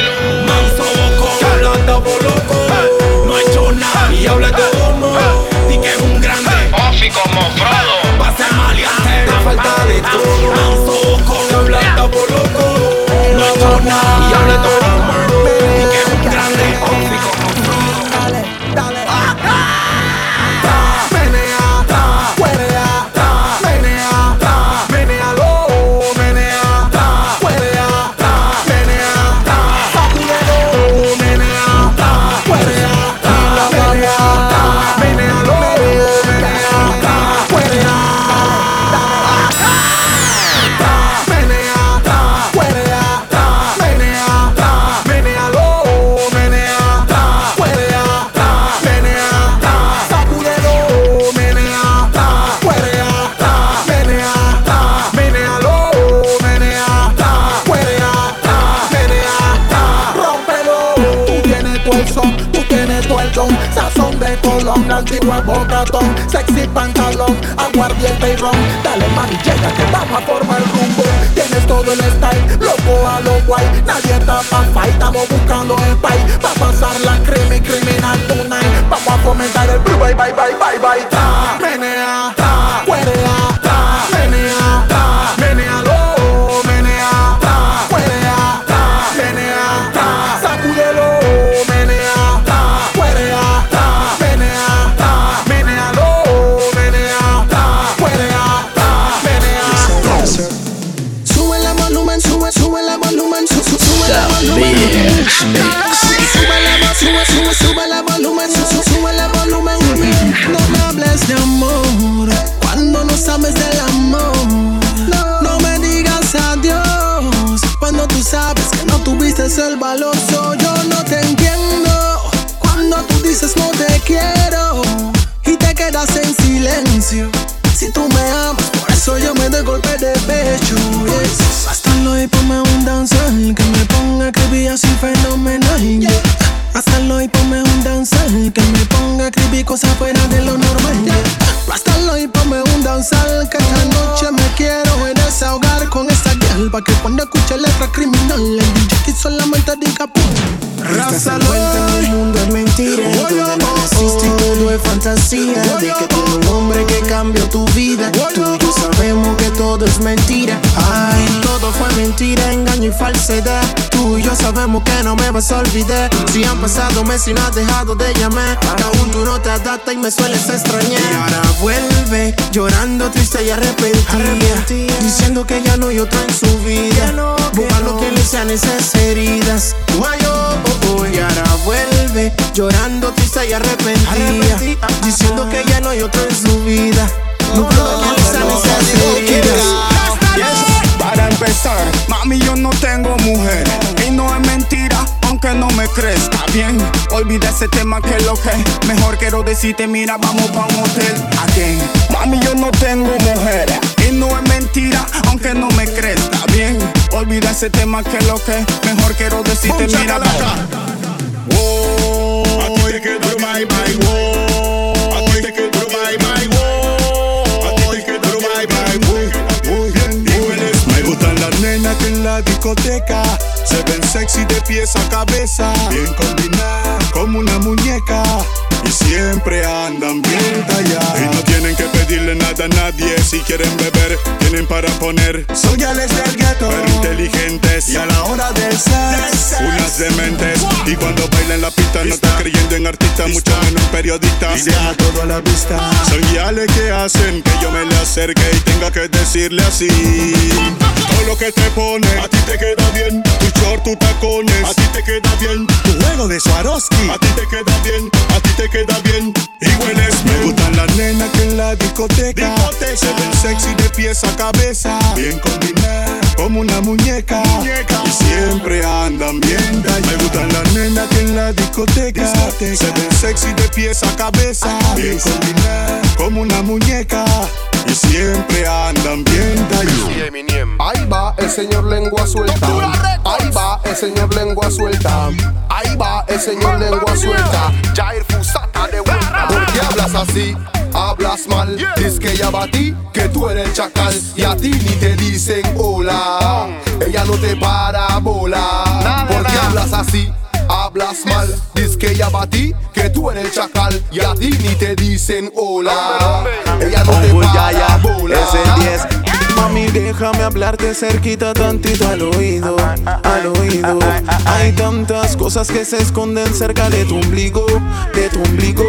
sexy pantalón, aguardiente y ron. Dale mami, llega que vamos a formar rumbo. Tienes todo el style, loco a lo guay. Nadie está pa' fight, estamos buscando el pay. Pa' pasar la crema y criminal tonight. Vamos a fomentar el blue, bye bye bye bye bye. Bitch fantasía. De que tuvo un hombre que cambió tu vida. Tú y yo sabemos que todo es mentira. Ay, todo fue mentira, engaño y falsedad. Tú y yo sabemos que no me vas a olvidar. Si han pasado meses y no has dejado de llamar Que aún tú no te adaptas y me sueles extrañar. Y ahora vuelve llorando triste y arrepentida Diciendo que ya no hay otra en su vida. Buscando que le sean esas heridas oh, oh, oh, Y ahora vuelve llorando triste y arrepentida Diciendo que ya no hay otro en su vida le sean esas heridas Para empezar, mami, yo no tengo mujer. Y no es mentira, aunque no me crees. Está bien, olvida ese tema que lo que. Mejor quiero decirte, mira, vamos pa' un hotel. Again, mami, yo no tengo mujer. Y no es mentira, aunque no me crees. Está bien, olvida ese tema que lo que. Mejor quiero decirte, mira, vamos. Te queda bye bye, wow. A ti te queda bye bye, wow. A ti te queda bye bye, muy, muy bien. Y hueles, Me gustan las nenas que en la discoteca se ven sexy de pies a cabeza, bien combinadas como una muñeca y siempre andan bien talladas. Y no tienen que pedirle nada a nadie si quieren beber, tienen para poner. Son gales del gueto, pero inteligentes y a la hora del sex, unas dementes. Y cuando bailan la pista no están creyendo en artistas, mucho menos en periodistas. Y deja todo a la vista. Son que hacen que yo me le acerque y tenga que decirle así. Todo lo que te pone, a ti te queda bien. Tu short, tus tacones, a ti te queda bien. Tu juego de Swarovski, a ti te queda bien. A ti te queda bien. Y hueles Me gustan las nenas que en la discoteca, se ven sexy de pies a cabeza. Bien combinadas, como una muñeca. Y siempre andan bien. Me gustan las nenas que en la discoteca, se ven sexy de pies a cabeza. Bien combinadas, como una muñeca. Y siempre andan bien talladas. Ahí va el señor lengua suelta. Ahí va el señor lengua suelta. Ahí va el señor lengua suelta. Jair Fusata de vuelta. ¿Por qué hablas así? Hablas mal. Dice que ya va a ti, que tú eres el chacal. Y a ti ni te dicen hola. Ella no te para bola. ¿Por qué hablas así? Hablas mal, dice que ella va ti, que tú eres el chacal y a ti ni te dicen hola. Ella no te para bola. es el 10. Mami, déjame hablarte cerquita tantito al oído, al oído. Hay tantas cosas que se esconden cerca de tu ombligo, de tu ombligo.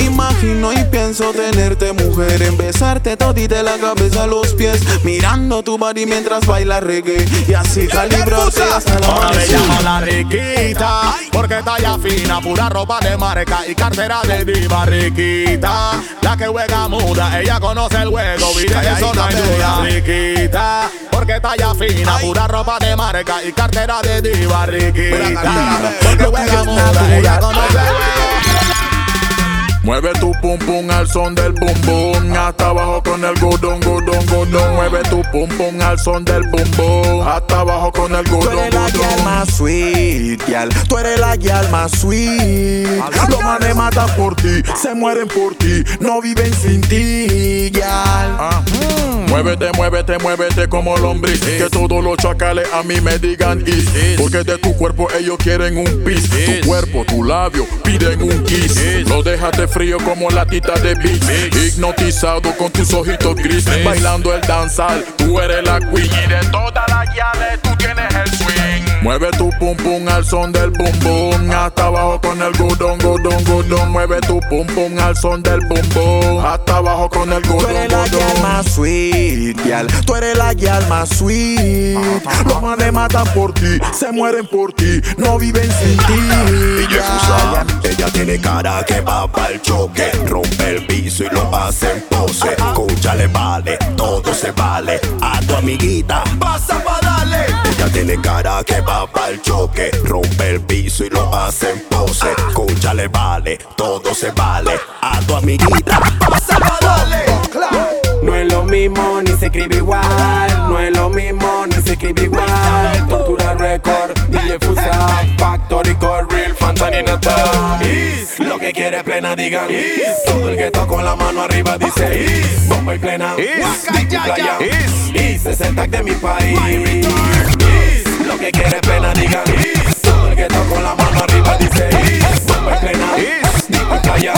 Imagino y pienso tenerte mujer, en besarte todita de la cabeza a los pies, mirando tu body mientras baila reggae. Y así calibrarte hasta la Ahora le llamo la riquita Porque talla fina, pura ropa de marca Y cartera de diva riquita. La que juega muda, ella conoce el juego Vive de eso no hay duda Riquita, porque talla fina Pura ropa de marca y cartera de diva riquita. Porque juega muda, ella conoce Mueve tu pum pum al son del bum bum. Hasta abajo con el godón, godón, godón. Mueve tu pum pum al son del bum bum. Hasta abajo con el godón, Tú eres la guial más sweet. Tú eres la guial más sweet. Los manes matan por ti, se mueren por ti, no viven sin ti, gal. Ah. Muévete, muévete, muévete como lombriz. Que todos los chacales a mí me digan is. Porque de tu cuerpo ellos quieren un pis. Tu cuerpo, tu labio piden un kiss. Lo dejaste frío como latita de beach. Hipnotizado con tus ojitos gris. Bailando el danzal, tú eres la queen. Y de todas las guiales tú tienes el swing. Mueve tu pum pum al son del bum bum. Hasta abajo con el godón, godón, godón. Mueve tu pum pum al son del bum bum. Hasta abajo con el Tú godón, eres la guial más sweet. Tú eres la guial más sweet. Los manes matan por ti, se mueren por ti, no viven sin ti. Ella es usada, ella tiene cara que va para el choque. Rompe el piso y lo hace en pose. Escúchale, vale, todo se vale. A tu amiguita, pasa. Ella tiene cara que va para el choque. Rompe el piso y lo hace en pose. Escúchale, vale, todo se vale. A tu amiguita, pasa pa' darle. No es lo mismo ni se escribe igual. No es lo mismo ni se escribe igual. Tortura Record, DJ Fusa, Factory Core, Real Fantani Natal. Is, Lo que quiere plena digan. Is, Todo el gueto con la mano arriba dice. Is, Bomba y plena. Is, Playa. Is, es el tag de mi país. Lo que quiere plena digan. Is, Todo el gueto con la mano arriba dice. Is, Bomba y plena. Is, Dick Playa.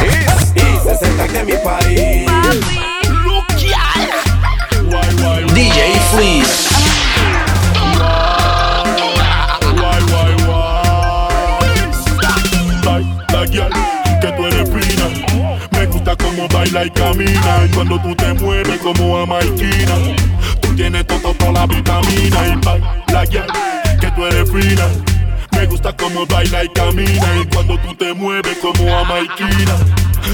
Is, es el tag de mi país. DJ Fleece. Que tú eres fina. Me gusta cómo baila y camina. Y cuando tú te mueves como a Maikina. Tú tienes todo, toda la vitamina. Y baila guial, que tú eres fina. Me gusta cómo baila y camina. Y cuando tú te mueves como a Maikina.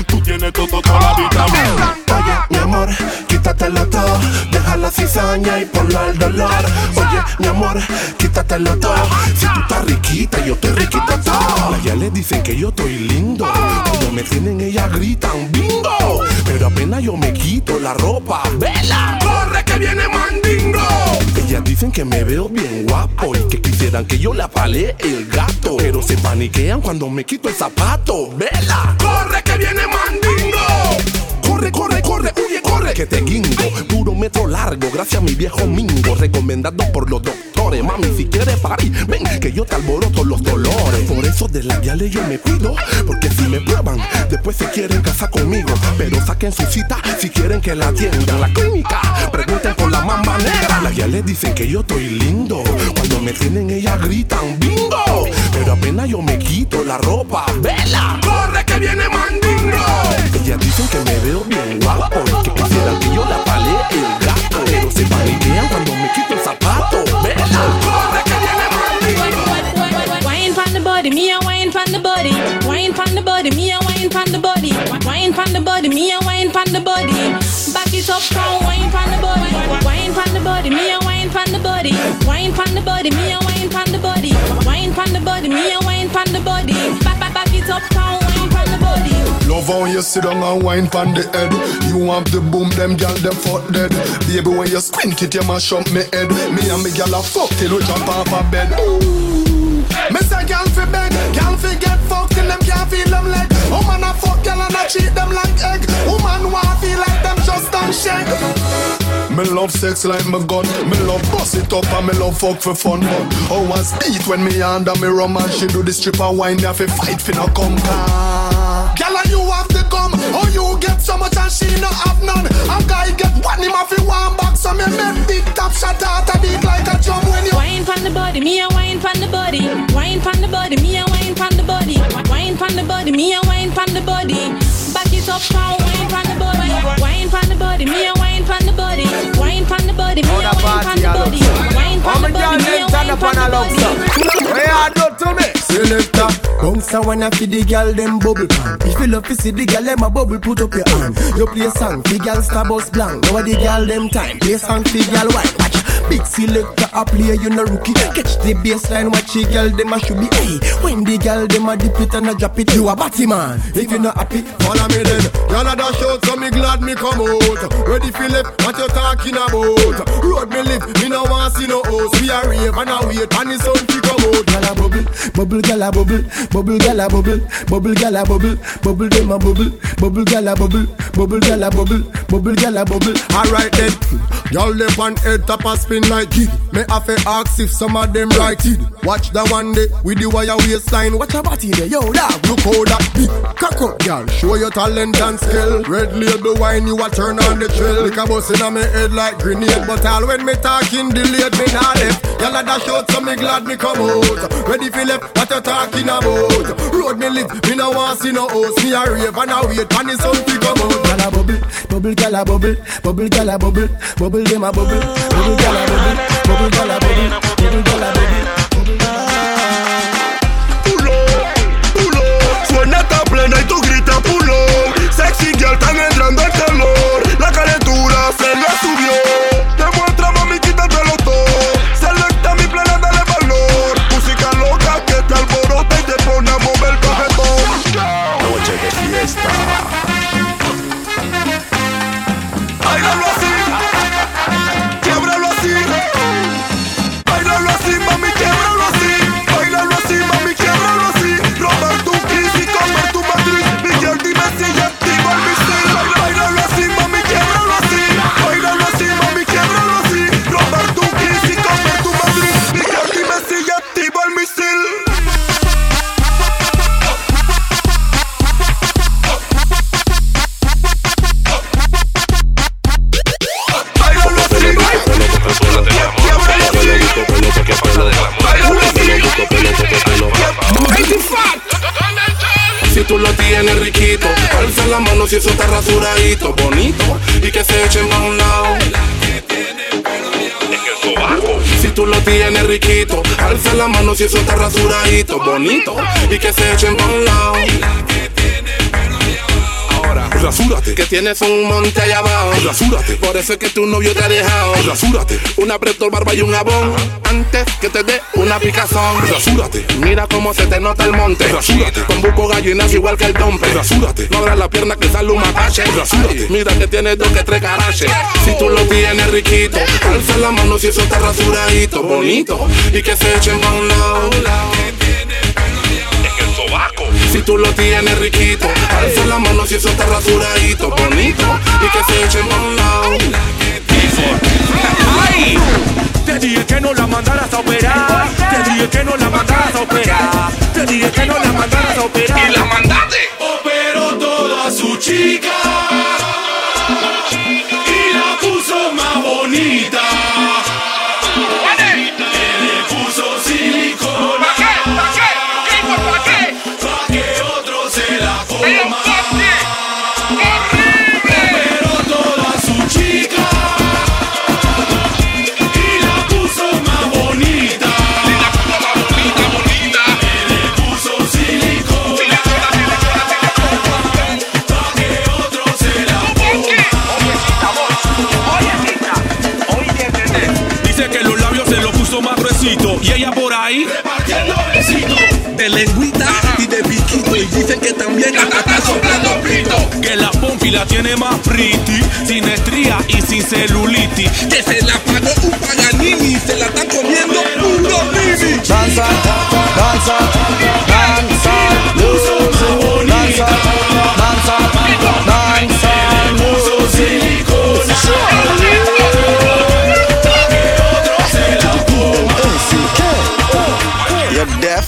Tú tienes todo, toda la vitamina. Oye, mi amor, quítatelo todo, deja la cizaña y ponlo al dolor. Oye, mi amor, quítatelo todo. Si tú estás riquita, yo estoy riquita todo. Las guiales dicen que yo estoy lindo. Cuando me tienen, ellas gritan bingo. Pero apenas yo me quito la ropa, vela, corre que viene mandingo. Dicen que me veo bien guapo y que quisieran que yo le apale el gato. Pero se paniquean cuando me quito el zapato, vela, corre que viene mandingo. Corre, corre, corre, huye, corre, que te guingo. Puro metro largo, gracias a mi viejo mingo. Recomendado por los doctores. Mami, si quieres parir, ven, que yo te alboroto los dolores. Por eso de la guiales yo me cuido. Porque si me prueban, después se quieren casar conmigo. Pero saquen su cita si quieren que la atiendan. La clínica, pregunten por la mamba negra. Las dicen que yo estoy lindo. Cuando me tienen, ellas gritan bingo. Pero apenas yo me quito la ropa, vela, corre que viene mandingo. Ellas dicen que me veo bien guapo que quisieran que yo la pale el gato. Pero se paniquean cuando me quito el zapato, from the body, me a wine from the body. Wine from the body, me a wine from the body. Wine from the body, me a wine from the body. Back it up, from the body. Wine from the body, me a wine from the body. Wine from the body, me a wine from the body. Wine from the body, me a wine from the body. Back back back it up, from. Love how you sit down and wine pon the head. You have the boom, them gal them fuck dead. Baby, when you squint it, you mash up me head. Me and me gal a fuck till we jump off a bed. Ooh. Me say gal fi beg, gal fi get fucked till them can't feel them leg. Woman a fuck gal and I treat them like egg. Woman want feel like them just don't shake. Me love sex like my gun. Me love bust it up and me love fuck for fun. But how was beat when me under me rum and she do the stripper wine? Me have to fight for no come. Girl, and you so much and she no have none. A guy get one him off in one box. So me make big top shot out a beat like a drum when you Wine from the body, me a wine from the body. Wine from the body, me a wine from the body. Wine from the body, me a wine from the body. Back it up, come wine from the body. Wine from the body, me a wine from the body. Wine from the body, me a wine from the body. Wine from the body, me a wine from the body. Where you do to me? Selector. Bounce a wanna feed the girl them bubble pan. If you love to see the girl them a bubble, put up your hand. You play song, the girl star bus blank. Now the girl them time. Play song, the girl white. Watch. Big selector a play, you no rookie. Catch the baseline, watch the girl them a should be. Hey, when the girl them a dip it and a drop it, you a batty man. If you not happy, follow me then. Y'all a dash out, so me glad me come out. Ready left, what you talking about? Road me live, me no want see no house. We a rave and a wait, and the sun fi come out. Gyal a bubble, bubble, gyal a bubble, bubble, gyal a bubble, bubble, gyal a bubble, bubble them a bubble, bubble, gyal a bubble, bubble, gyal a bubble, bubble, gyal a bubble. Alright then, y'all left on head top a spin like kid. Me have to ask if some of them right it. Watch that one day with the wire waistline. Watch a body there, yo dog. Look how that big cock up, girl. Show your talent and skill. Red label wine, you a turn on the trail. Like a bus in my head like grenade, but all when me talking delayed, me nah left. Y'all a dash out, so me glad me come out. Ready for left, what you talking about? Road me live, me no want see no house. Me a rave and a wait, and the sun fi come out. Gyal a bubble, bubble, gyal a bubble, bubble, gyal a bubble, bubble them a bubble, bubble, gyal a bubble, bubble, gyal a bubble, bubble, gyal a bubble. Suena tan plena y tú gritas pulo Sexy girl, están entrando el calor si eso está rasuradito, bonito, y que se echen pa' un lado. Rasúrate, que tienes un monte allá abajo. Rasúrate, por eso es que tu novio te ha dejado. Rasúrate, un aprieto barba y un jabón. Antes que te dé una picazón. Rasúrate, mira cómo se te nota el monte. Rasúrate, con buco gallinas igual que el dompe. Rasúrate, no abras la pierna que sale un mapache. Rasúrate, mira que tienes dos que tres caraches. Si tú lo tienes riquito, alza la mano si eso está rasuradito, bonito. Y que se echen pa' un lado. Tú lo tienes riquito, alza la mano si eso está rasuradito, bonito, y que se echen pa' un lado. ¡Ay! Te dije que no la mandaras a operar. Te dije que no la mandaras a operar. Te dije que no la mandaras a operar. Y la mandaste. Operó toda su chica la tiene más pretty. Sin estría y sin celulitis. Que se la pagó un paganini. Se la está comiendo puro mimi. Danza, danza, danza, Danza, danza, danza, You're deaf.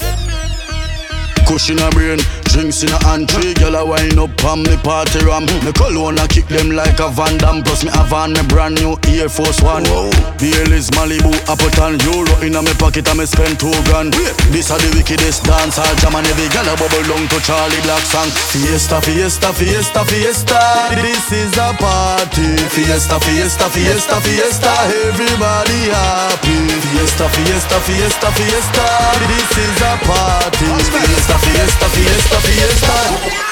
Kush in a brain, drinks in a hand girl a wind up on me party ram. Me cologne a kick them like a Van Damme. Plus me have on me brand new Air Force One. Baileys Malibu, I put euro in a me pocket and me spend two grand. This a the wickedest dance all jam and every girl a bubble down to Charlie Black song. Fiesta, fiesta, fiesta, fiesta. This is a party. Fiesta, fiesta, fiesta, fiesta. Everybody happy. Fiesta, fiesta, fiesta, fiesta. This is a party. Fiesta, fiesta, fiesta, fiesta. No,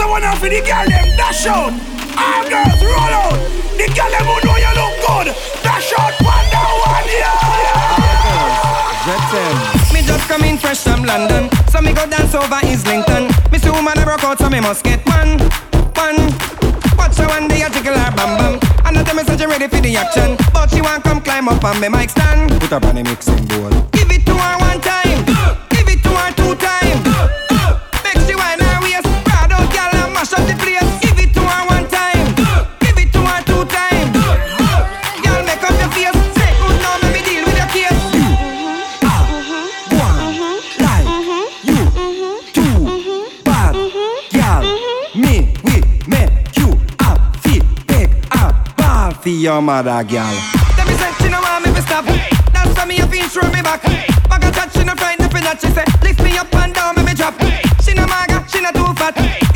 time the one for the girl them dash out. All girls roll out. The girl them who know you look good. Dash out one down one yeah. Me just come in fresh from London, so me go dance over Islington. Me see woman I broke out, so me must get one, one. Watch her one day I jiggle her bam bam. And I tell me say she ready for the action, but she want come climb up on me mic stand. Put her on the mixing board. Give it to her one time, give it to her two times. Mash up the place. Give it to her one time, give it to her two times. Girl make up your face, say oh, good now, let me deal with your case. Ah. bad girl. Me, we make you a feel big a ball for your mother, girl. Tell me say she no want me to stop. That's why me a feel throw me back. Bag a chat, she no frightened for that. She say lift me up and down, me me drop. She no maga, she no too fat.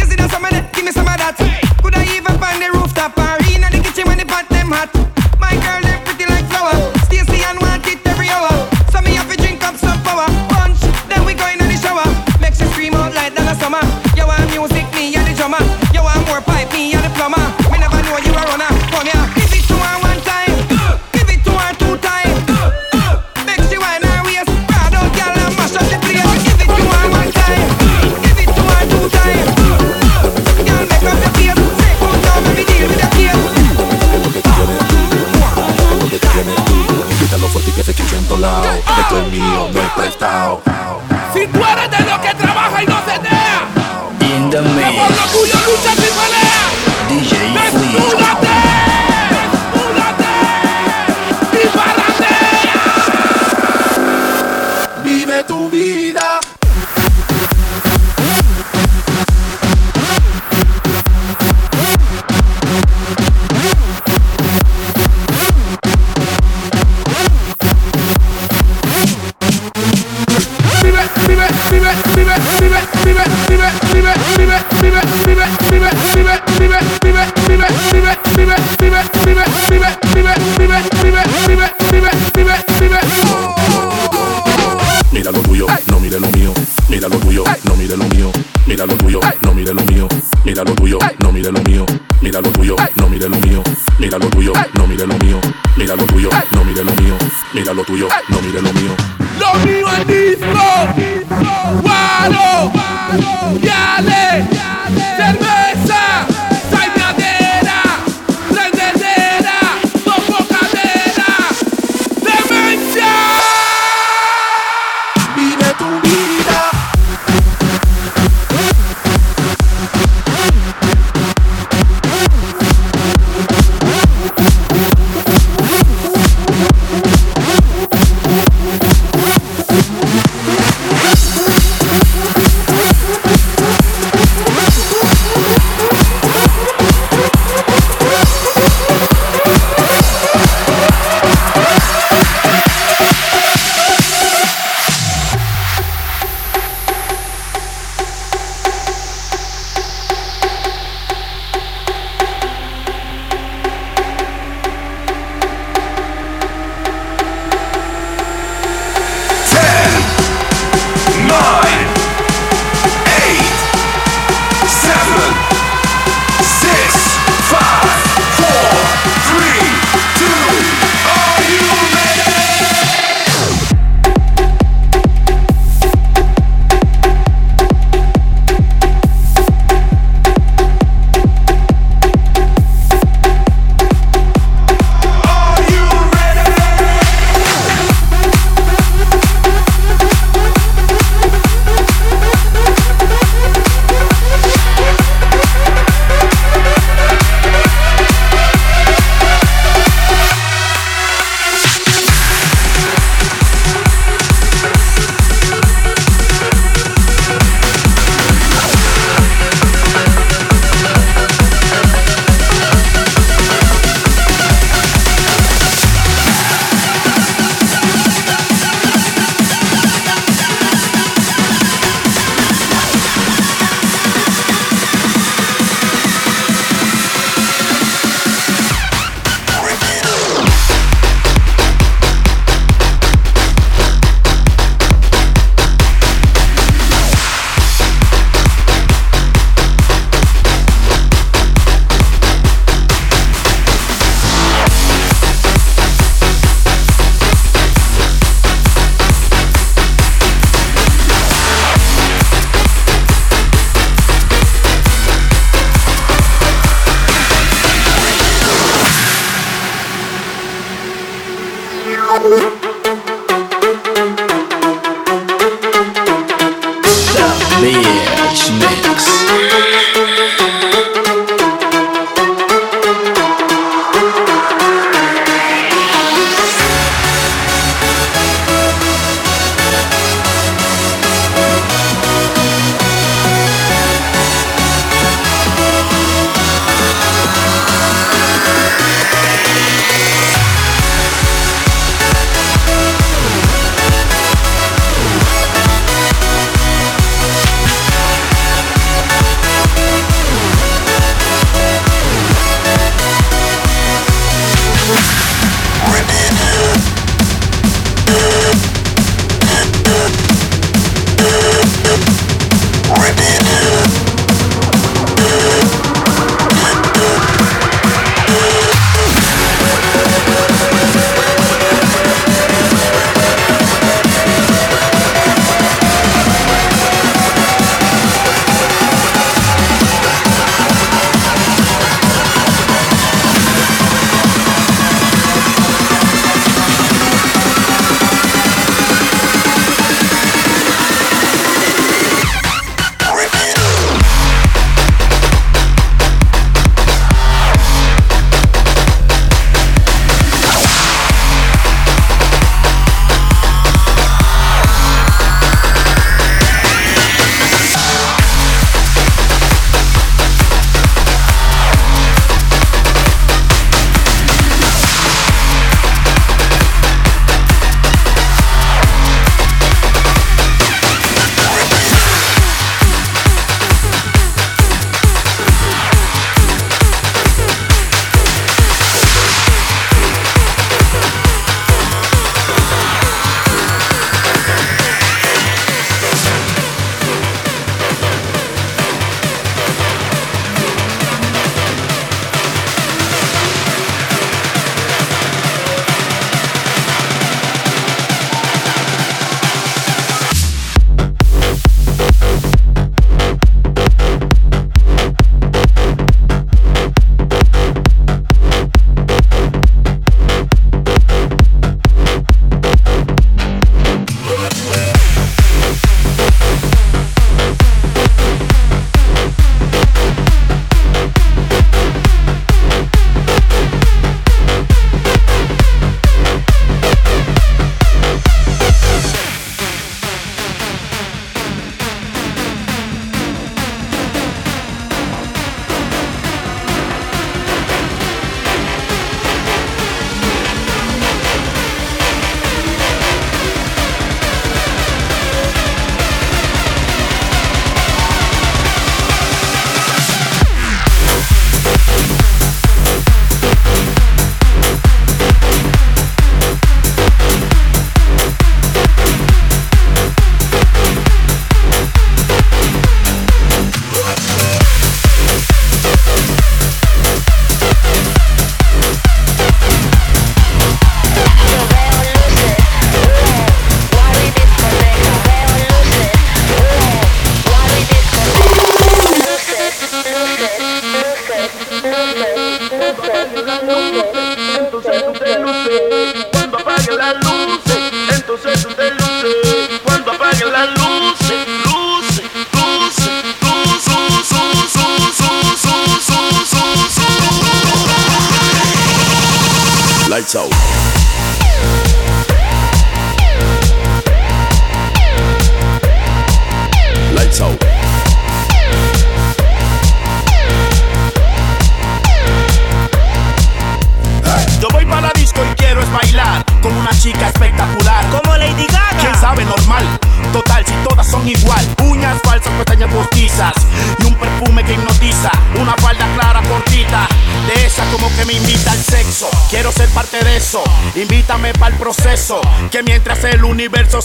Oh, my God.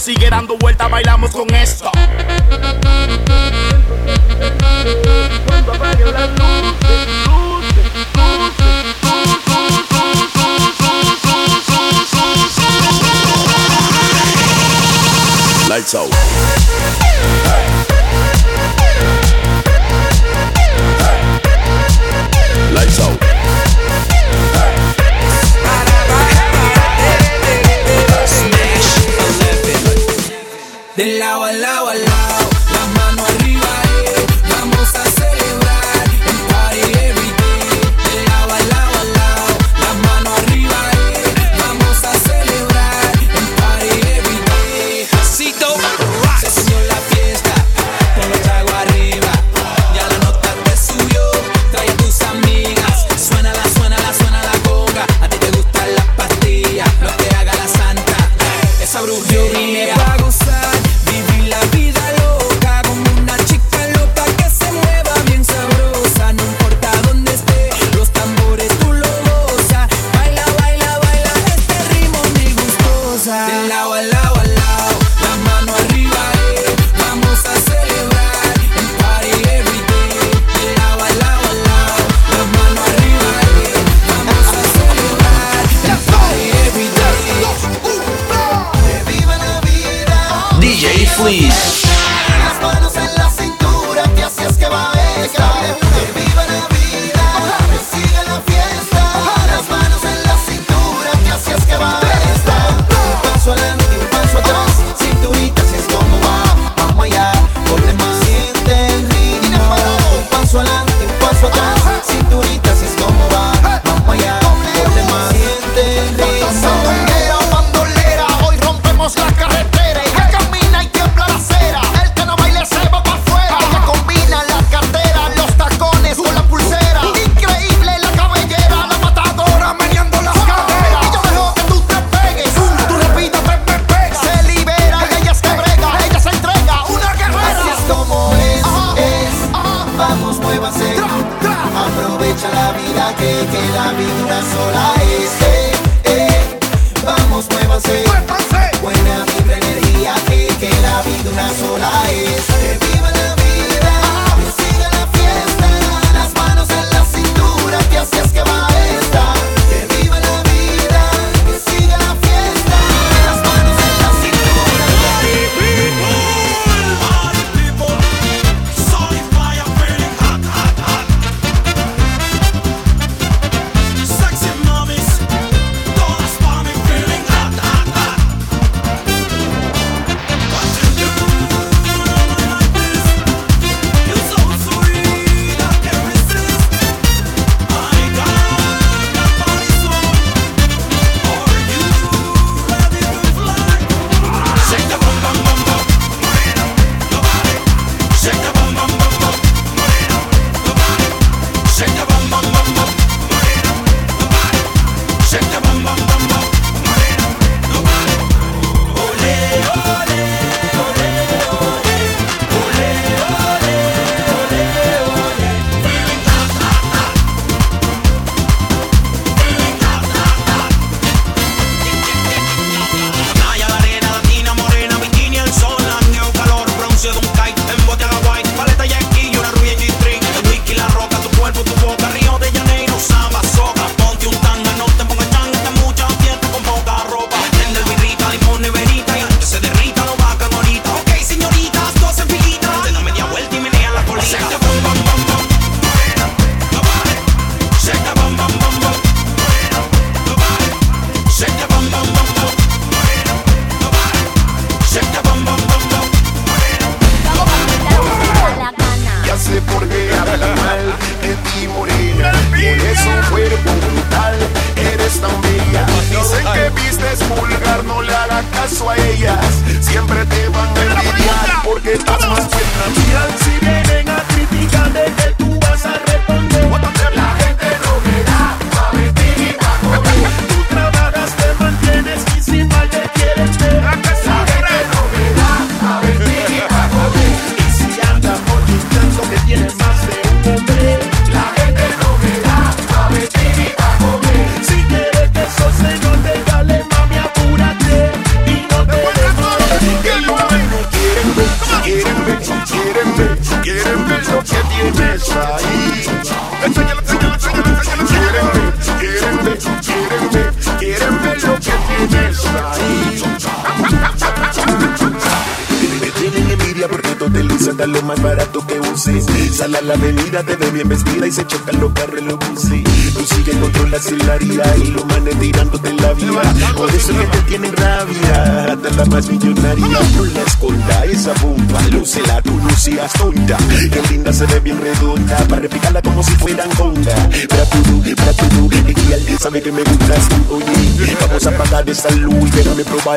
Sigue dando vueltas, bailamos con esto.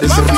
Déjame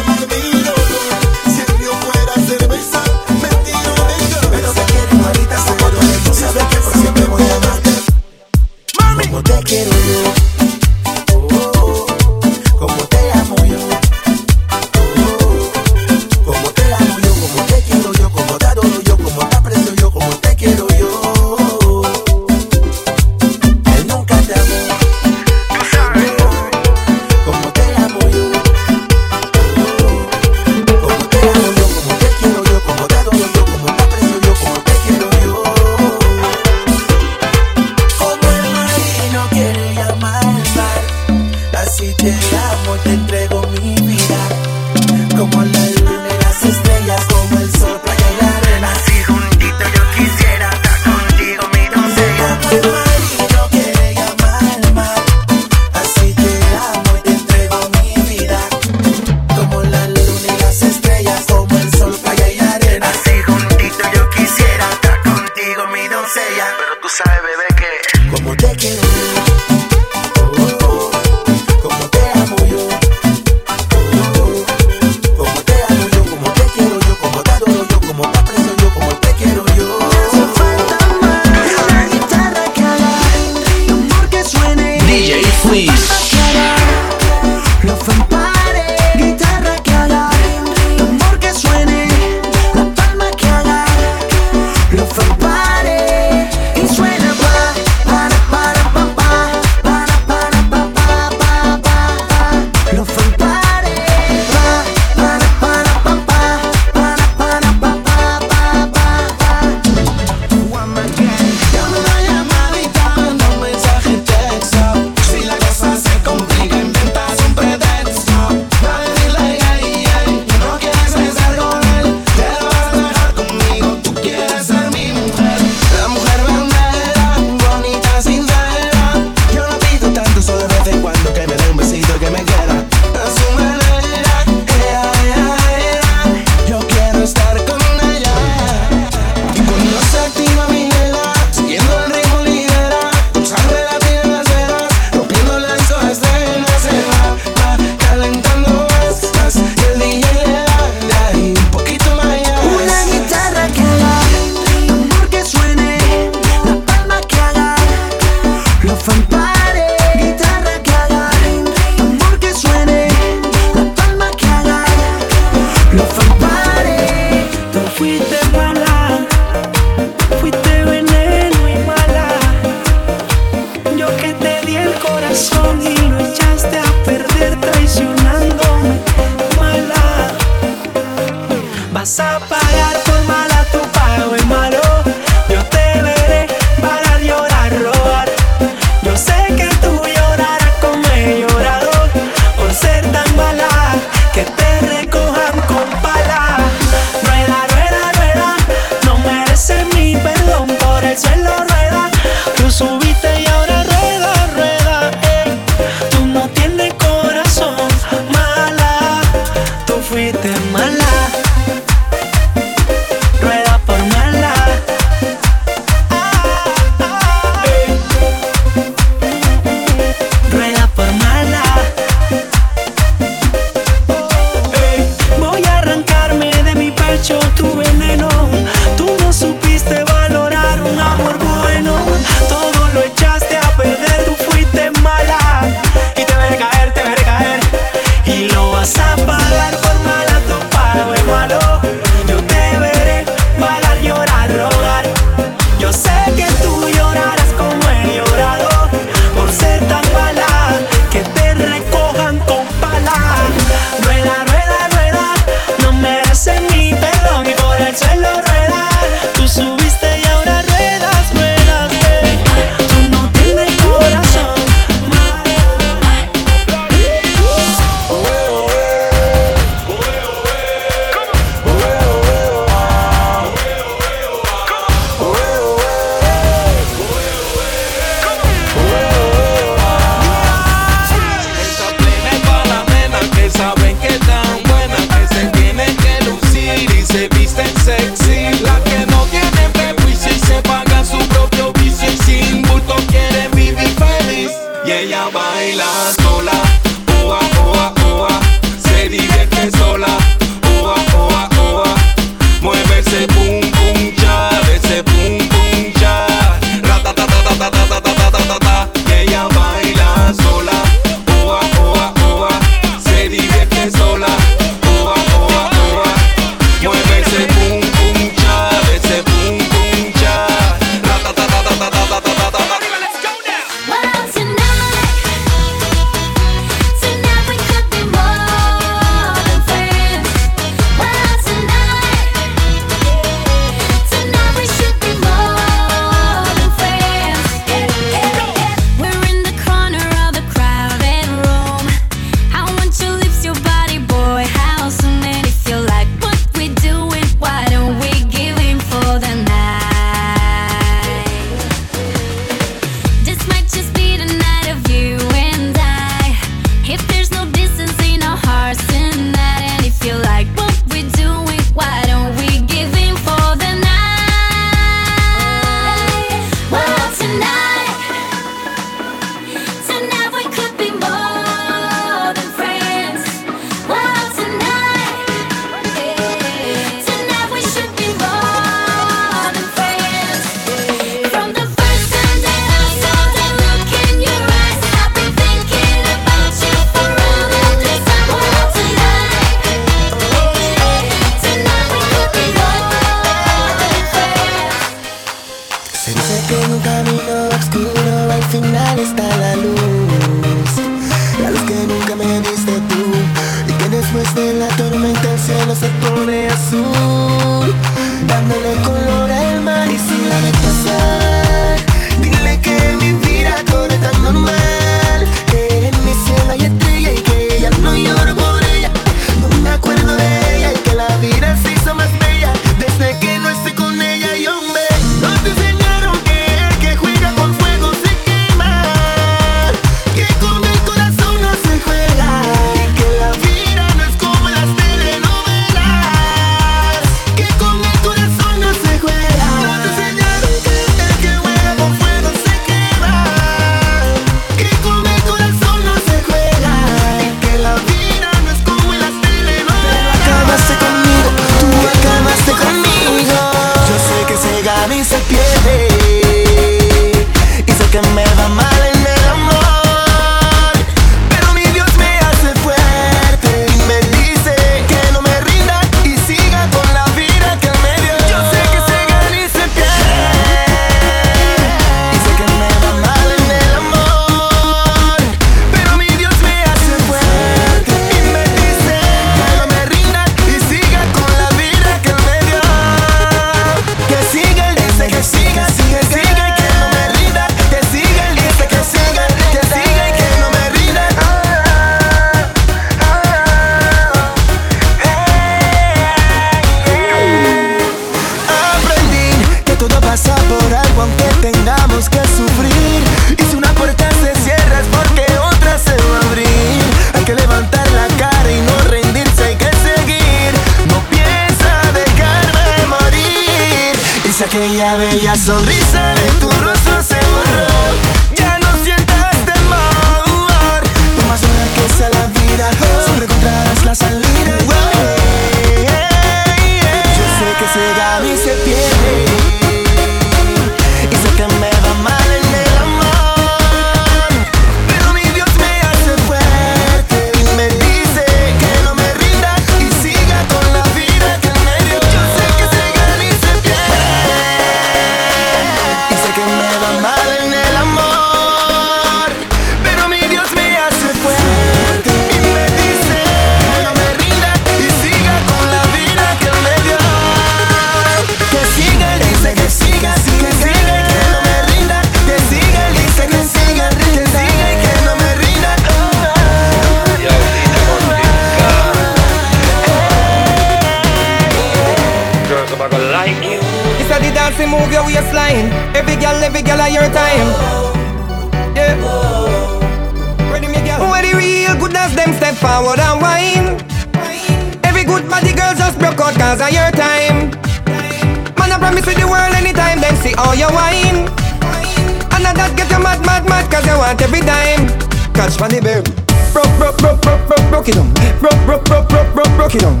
it on.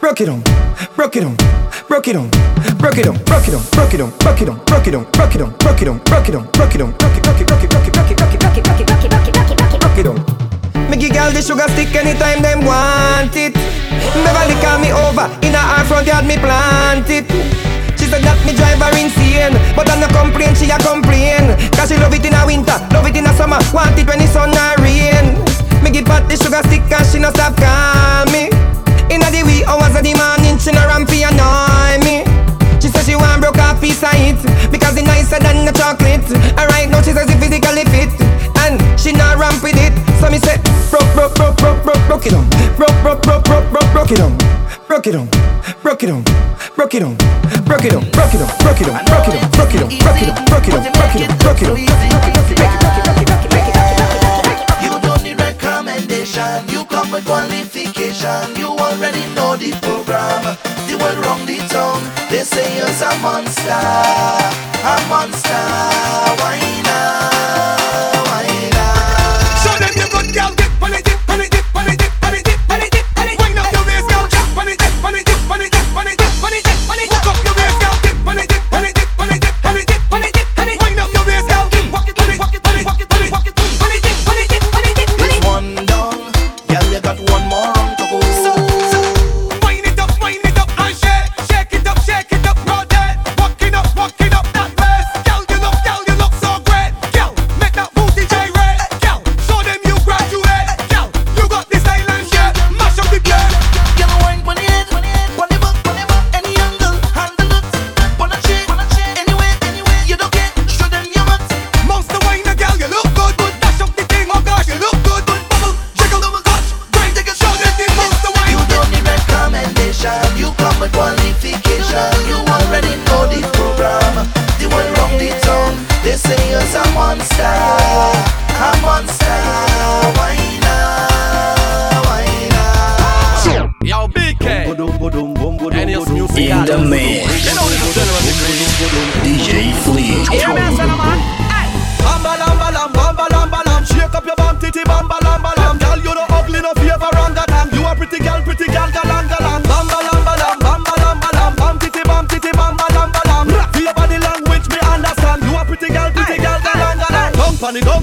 Broke it on. Broke it on. Broke it on. Broke it on. Broke it on. Broke it on. Broke it on. Broke it on. Broke it on. Broke it on. Broke it on. Broke it on. Broke it, broke it, broke it, broke it, broke it, broke it, broke it, broke it, broke it, broke it, broke it, broke it, on. Me give girl the sugar stick anytime them want it. Beverly call me over in her front yard me plant it. She said that me drive her insane But I no complain, she a complain Cause she love it in a winter, love it in a summer Want it when the sun a rain Me give her the sugar stick and she no stop call me Inna the wee hours of the morning She no rampy annoy me She said she want broke off piece of it Because it nicer than the chocolate And right now she says she physically fit And she not ramp with it So me say Broke, broke, broke, broke, broke, broke it on Broke, broke, broke, broke, broke, broke it on Broke it on, broke it on, broke it on, broke it on, broke it on, broke it on, broke it on, broke it on, broke it on, broke it on, broke it on, broke it on, You don't need you come with qualification. You already know the program. The world wrong the tongue. They say you're a monster, a monster. Why not? Why not? Show them you good girl, dip on it, dip on it, dip on it, dip on it, dip on it, dip. Wind up your waist, girl, jump on it, dip on it, dip on it, dip on it, dip on it, dip on up your waist, girl, dip dip on it, dip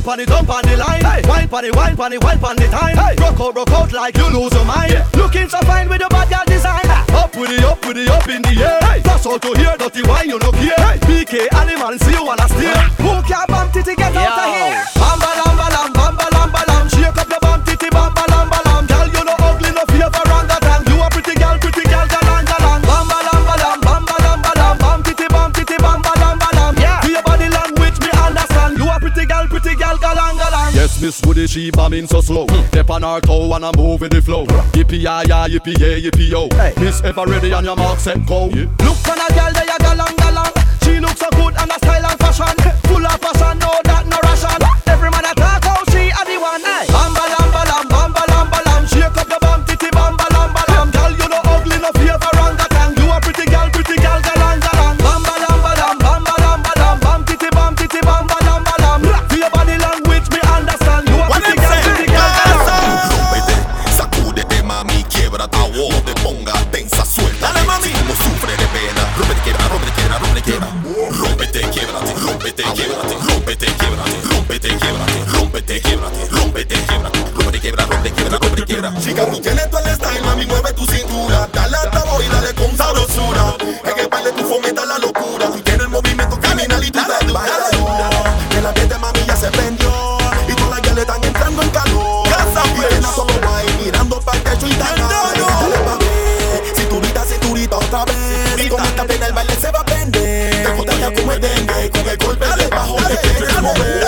Dump on it, dump on on the line. Wine pon it, wine pon it, wine pon the time. Broke out, broke out like you lose your mind. Looking so fine with your bad girl design. Up with it, up with it, up in the air. That's all to hear, dirty wine, you no care. BK animal, see you wanna steer. Who can bum titty get out of here? Bamba lam balam, bamba lam balam, shake up your bum titty, bamba lam balam. Girl, you no ugly, no favor on the Yes, Miss Woody, she bombing so slow. Hmm. Step on her toe and I move with the flow. Yippee ya ya, yippee yeah, yippee yo. Miss ever ready on your mark, set go. Look for a girl, they a galang galang. She looks so good and a style and fashion. Full of passion, no mover.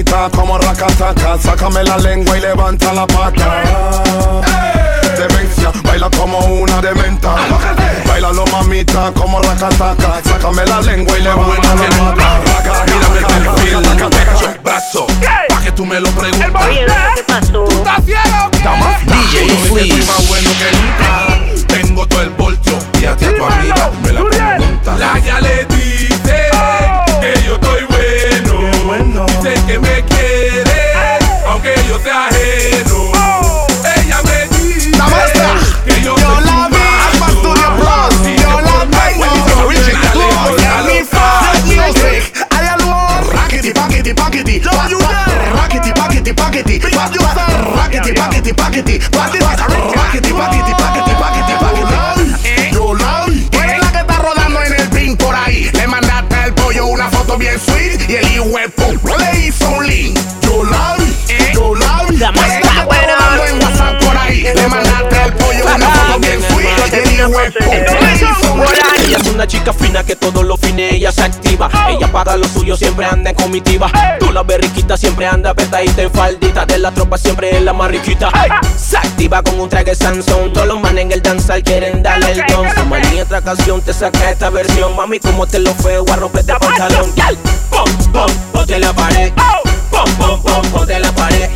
Mamita como racataca Sácame la lengua y levanta la pata. Demencia, baila como una dementa Bailalo mamita como racataca Sácame la lengua y levanta la pata. Mírame el perfil, pecho el brazo, pa' que tú me lo preguntas. ¿qué pasó? ¿Tú estás fiero? DJ más bueno que nunca. Tengo todo el bolso y a ti a tu amiga me la pregunta. La bueno. Dice que me quiere, aunque yo sea ajeno. Ella me dice que yo soy la vi. Alpha Studio Plus. Yo la tengo. Music. I alone. Rackety, packety, packety. Rackety, packety, packety. Rackety, packety, packety. Rackety, packety, packety, packety, packety. Yo la vi. Tú eres la que está rodando en el pin por ahí. Le mandaste al pollo una foto bien sweet pu- le hizo un link. Yo la vi. Yo la vi. La está rodando en WhatsApp por ahí. Le mandaste al pollo una foto bien sweet Ella es una chica fina que todo lo fine ella se activa. Ella paga lo suyo, siempre anda en comitiva. Tú la ves riquita, siempre anda petadita en faldita. De la tropa siempre es la más riquita. Se activa con un traje Sansón. Todos los manes en el danzal quieren darle el don. Su manía otra canción te saca esta versión. Mami, como te lo fue, a romperte pantalón. Pum, pum, ponte la pared. Pum, pum, pum, ponte la pared.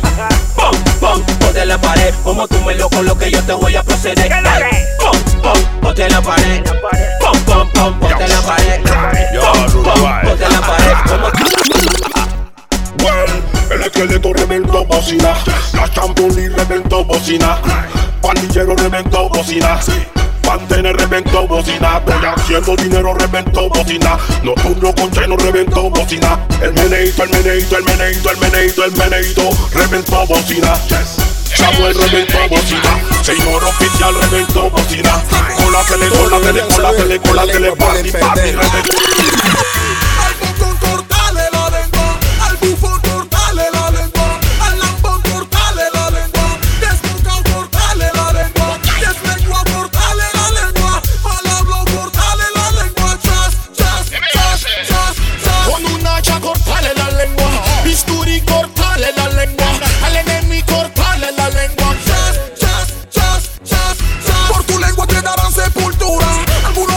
Pum, pum, ponte la pared. Como tú me lo lo que yo te voy a proceder. Ay, Pum, pum, ponte la pared. Pum, pum, pum, ponte la pared. Pum, pum, ponte la pared. Como Well, el esqueleto reventó bocina. La champoli reventó bocina. Pandillero reventó bocina. Pantene reventó bocina. Estoy haciendo dinero reventó bocina. Nocturno con cheno reventó bocina. El meneito, el meneito, el meneito, el meneito, el meneito reventó bocina. Samuel reventó bocina. Señor oficial reventó bocina. Con la tele, con la tele, con la tele, con la tele, party, party, reventó.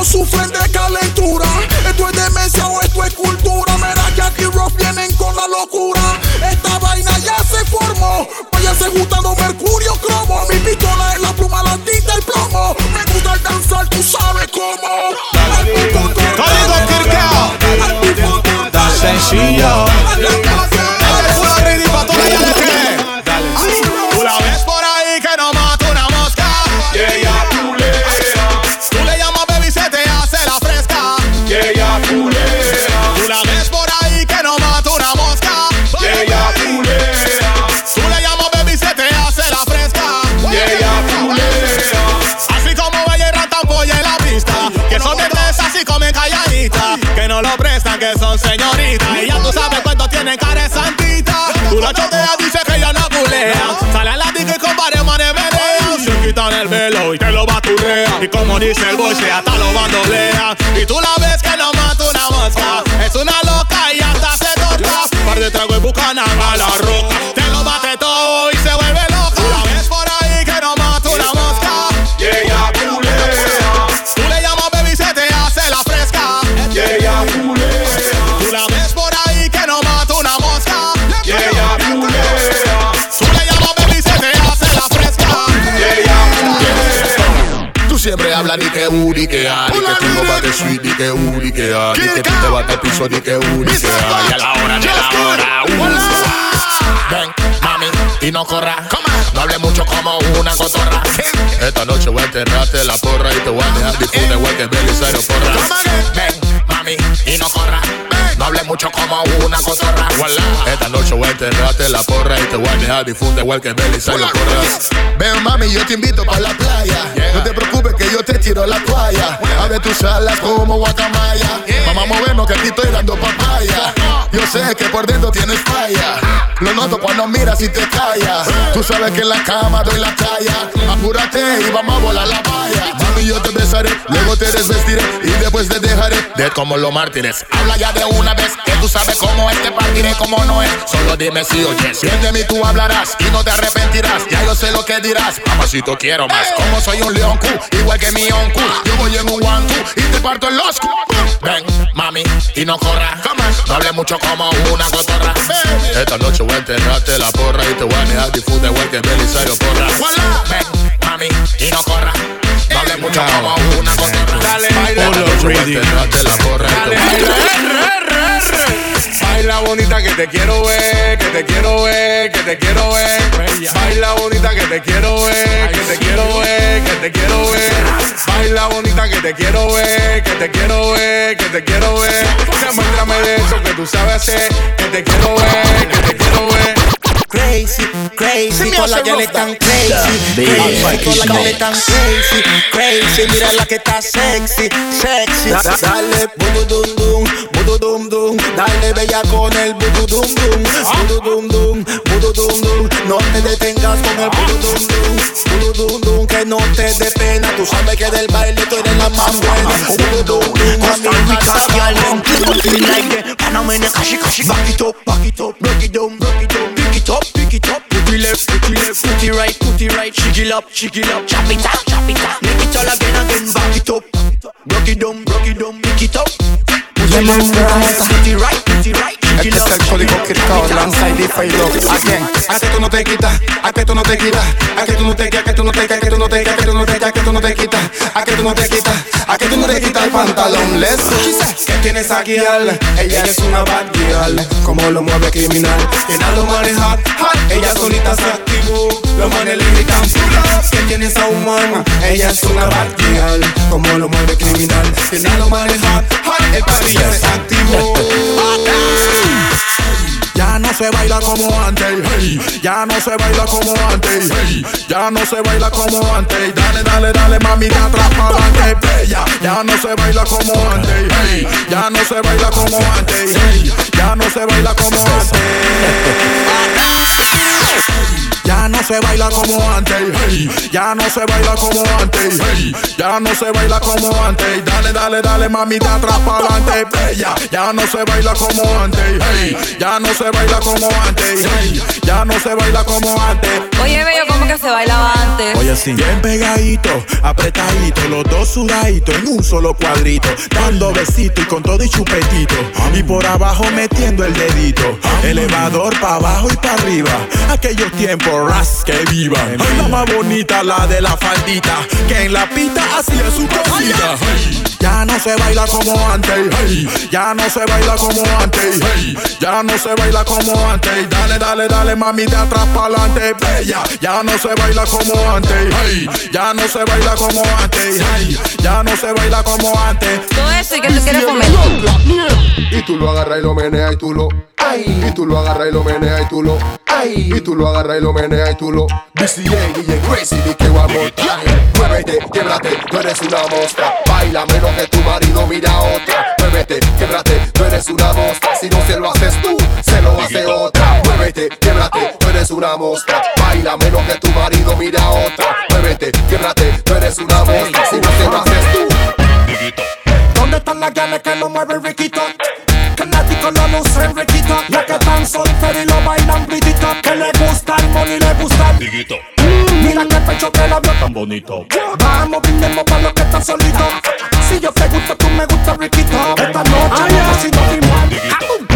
sufren de calentura. Esto es demencia o esto es cultura. Mira que aquí Ross vienen con la locura. Esta vaina ya se formó. Váyase juntando mercurio cromo. Mi pistola es la pluma, la tinta, el plomo. Me gusta alcanzar, tú sabes cómo. Al Sencillo. Que son señoritas. Y ya tú sabes cuánto tienen cara de santita. Tú la choteas, dice que ella no culea. Sale a la disco y varios manes pelean. Se quitan el velo y te lo baturea. Y como dice el boy, se hasta lo bandolea. Y tú la ves que no mata una mosca. Es una loca y hasta se toca. Par de trago y bucanan a la roca. Te lo bate todo y se vuelve Tú siempre hablas di que u, di que di que tú no bates sweet, di que u, di que di que tú te bates piso, di que u, di que a, y a la hora de la hora, uh. Ven, mami, y no corra, no hable mucho como una cotorra. Esta noche voy a enterrarte la porra y te voy a dejar difunde igual que Belisario porra. Ven, mami, y no corra, no hable mucho como una cotorra. Esta noche voy a enterrarte la porra y te voy a dejar difunde igual que Belisario porra. Ven, mami, yo te invito para la playa. No te preocupes que yo te tiro la toalla. Abre tus alas como guacamaya. Vamos a movernos que aquí estoy dando papaya. Yo sé que por dentro tienes falla. Lo noto cuando miras y te callas. Tú sabes que en la cama doy la talla. Apúrate y vamos a volar la valla. Mami, yo te besaré, luego te desvestiré y después te dejaré de como los mártires. Habla ya de una vez que tú sabes cómo es, te partiré como no es. Solo dime si oyes. Bien de mí tú hablarás y no te arrepentirás. Ya yo sé lo que dirás. Mamacito, quiero más. Como soy un león Q, igual que mi oncu. Yo voy en un one two y te parto en los. Ven, mami, y no corra. No hable mucho como una cotorra. Esta noche voy a enterrarte la porra y te voy a dejar difunde igual que Belisario porra. Ven, mami, y no corra. No hable mucho como una cotorra. Dale, Esta noche voy a enterrarte la porra y te voy a dejar Baila bonita que te quiero ver, que te quiero ver, que te quiero ver. Baila bonita que te quiero ver, que te quiero ver, que te quiero ver. Baila bonita que te quiero ver, que te quiero ver, que te quiero ver. Demuéstrame de eso que tú sabes hacer, que te quiero ver, que te quiero ver. Crazy, crazy, todas las gales están crazy, crazy, todas las gales están crazy, crazy, mira la que está sexy, sexy. Da- Dale, budu dum dum, budu dum dum, dale bella con el budu dum dum, budu dum dum, budu dum dum, no te detengas con el budu dum dum, budu dum dum, que no te dé pena, tú sabes que del baile tú eres la más buena, budu dum dum, Costa Rica girl, them feel like that. Panamanian kashi kashi. Back it up, back it up, break it down, break it down. Pick it up, pick it up. Put it left, put it left, put it right, put it right. Shake up, shake up. Chop it up, chop it up. Make it all again, again. Back it up, break it down, break it down. Pick it up. Put it left, put it left, put it right, put it right. Este es up. el código Kirkao, lanza y difa y Again, a que tú no te quitas, a que tú no te quitas A que tú no te quitas, a que tú no te quitas, a que tú no te quitas, a que tú no te quitas, A que tú no te quitas, a que tú no te quitas el pantalón Let's go. ¿Qué tienes aquí, girl? Ella es una bad girl Como lo mueve criminal Tiene a los manes hot, hot. Ella solita se activó. Los manes le gritan ¿Qué tienes a un man? Ella es una bad girl Como lo mueve criminal Tiene a los manes hot, hot. El se activó Ya no se baila como antes, hey. ya no se baila como antes, hey. ya no se baila como antes. Dale, dale, dale, mami, de atrás para adelante, bella. Ya no se baila como antes, hey. ya no se baila como antes, ya no se baila como antes. Ya no se baila como antes, hey. ya no se baila como antes, hey. ya no se baila como antes. Dale, dale, dale, mami, de atrás para adelante, bella. Ya no se baila como antes, hey. ya no se baila como antes, hey. ya no se baila como antes. Oye, bello, ¿cómo que se bailaba antes? Oye, sí. Bien pegadito, apretadito, los dos sudaditos en un solo cuadrito, dando besito y con todo y chupetito. Y por abajo metiendo el dedito. Elevador para abajo y para arriba. Aquellos tiempos ras que vivan. La más bonita, la de la faldita, que en la pista hacía su cosita. Ya no se baila como antes, hey. ya no se baila como antes, hey. ya no se baila como antes. Dale, dale, dale, mami, de atrás para adelante, bella. Ya no se baila como antes, hey. ya no se baila como antes, hey. ya no se baila como antes. Todo eso y que tú quieres comer. Y tú lo agarras y lo meneas y tú lo. Ay. Y tú lo agarras y lo meneas y tú lo, ay. Y tú lo agarras y lo meneas y tú lo. BCA, DJ Crazy, di que one more time. Muévete, québrate, tú eres una mostra. Baila menos que tu marido mira a otra. Muévete, québrate, tú eres una mostra. Si no se lo haces tú, se lo hace otra. Muévete, québrate, tú eres una mostra. Baila menos que tu marido mira a otra. Muévete, québrate, tú eres una mostra. Si no se lo haces tú. ¿Dónde están las ganas que lo mueven riquito? Que nadie lo lucen riquito. Las que están solteras y lo bailan britito Que le gusta el money y le gusta el Diguito. Mm, Mira que pecho que la vio Tan bonito. Vamos, brindemos para los que están solitos. Si yo te gusto, tú me gustas riquito. Esta noche no si no firmar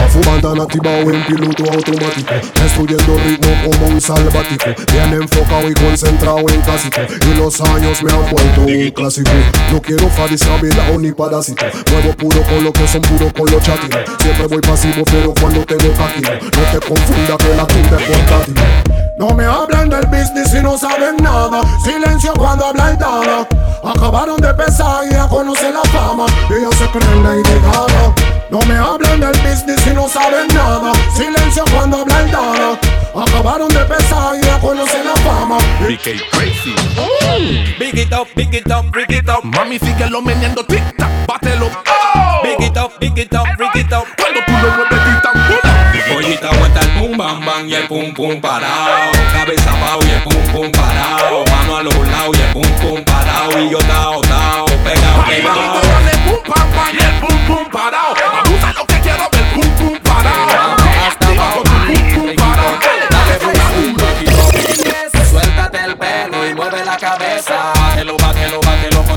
En piloto automático. Destruyendo ritmo como un salvático. Bien enfocado y concentrado en clásico. Y los años me han vuelto un clásico. No quiero lado ni parásito. Muevo puro con lo que son puros con los chatinos Siempre voy pasivo pero cuando tengo cátino No te confunda que la tinta es portátil. No me hablen del business y no saben nada. Silencio cuando hablan nada. Acabaron de pesar y ya conocen la fama. Ya se creen Lady Gaga No me hablen del business y no saben nada Silencio cuando hablan nada Acabaron de pesar y ya conocen la fama BK Crazy. Big it up, big it up, big it up. Mami, síguelo meneando tic-tac, bátelo. Big it up, big it up, big it up. Cuando tú lo mueves, Pollita aguanta el pum bam bam y el pum pum parado. Cabeza pao y el pum pum parado. Mano a los lados y el pum pum parado. Y yo tao tao, pegado, pegado. Pum pam pam y el pum pum parado.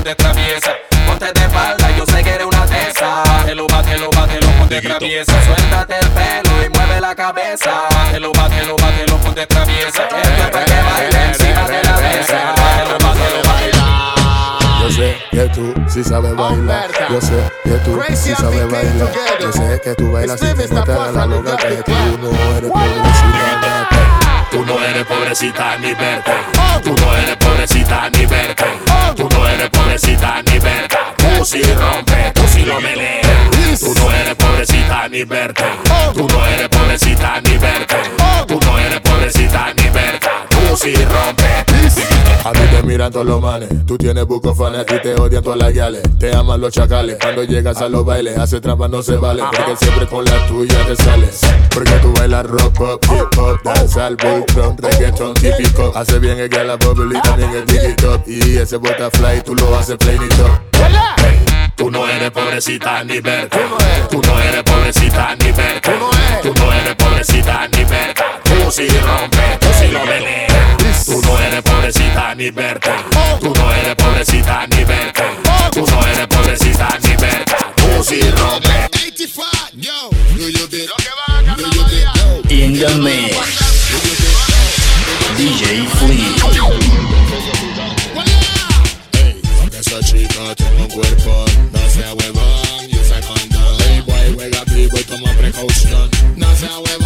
Ponte traviesa. Ponte de espalda, yo sé que eres una tesa. Bátelo, bátelo, bátelo, ponte traviesa. Suéltate el pelo y mueve la cabeza. Bátelo, bátelo, bátelo, ponte traviesa. Esto es para que baile encima de la mesa. Bátelo, bátelo, bátelo. Yo sé que tú sí sabes bailar. Yo sé que tú sí sabes bailar. Yo sé que tú bailas no te haga la loca. Que tú no eres pobrecita. Tú no eres pobrecita ni verte. Tú no eres pobrecita ni verte. Tú no eres pobrecita ni verte. Tú sí rompes, tú sí lo meleas. Tú no eres pobrecita ni verte. Tú no eres pobrecita ni verte. Tú no eres pobrecita ni verte. Tú sí rompes. A ti te miran todos los manes, tú tienes buco fan, a ti te odian todas las guiales, te aman los chacales. Cuando llegas a los bailes, hace trampa no se vale, porque siempre con la tuya te sales. Porque tú bailas rock pop, hip hop, danza, voltron, reggaeton típico. Hace bien el gala bubble y también el diggy top. Y ese butterfly tú lo haces plain y top. Tú no eres pobrecita ni verte. Tú no eres pobrecita ni verte. Tú no eres pobrecita ni verte. Tú sí rompes, tú sí lo meleas. Tú no eres pobrecita ni verte. Tú no eres pobrecita ni verte. Tú no eres pobrecita ni verte. Tú sí rompes. In the mix. DJ Flea. Esa chica tiene un cuerpo, no sea huevón y usa condón. Hey boy, juega vivo y toma precaución. No sea huevón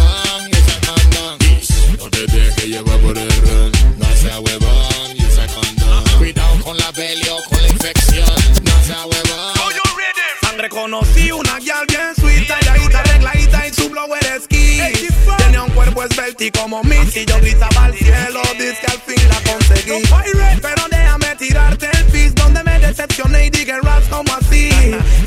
conocí una gal bien sweet, talladita, arregladita y su blow era ski. Tenía un cuerpo esbelto y como Missy, yo gritaba al cielo, dice que al fin la conseguí. Pero déjame tirarte el pis donde me decepcioné y dije ras como así.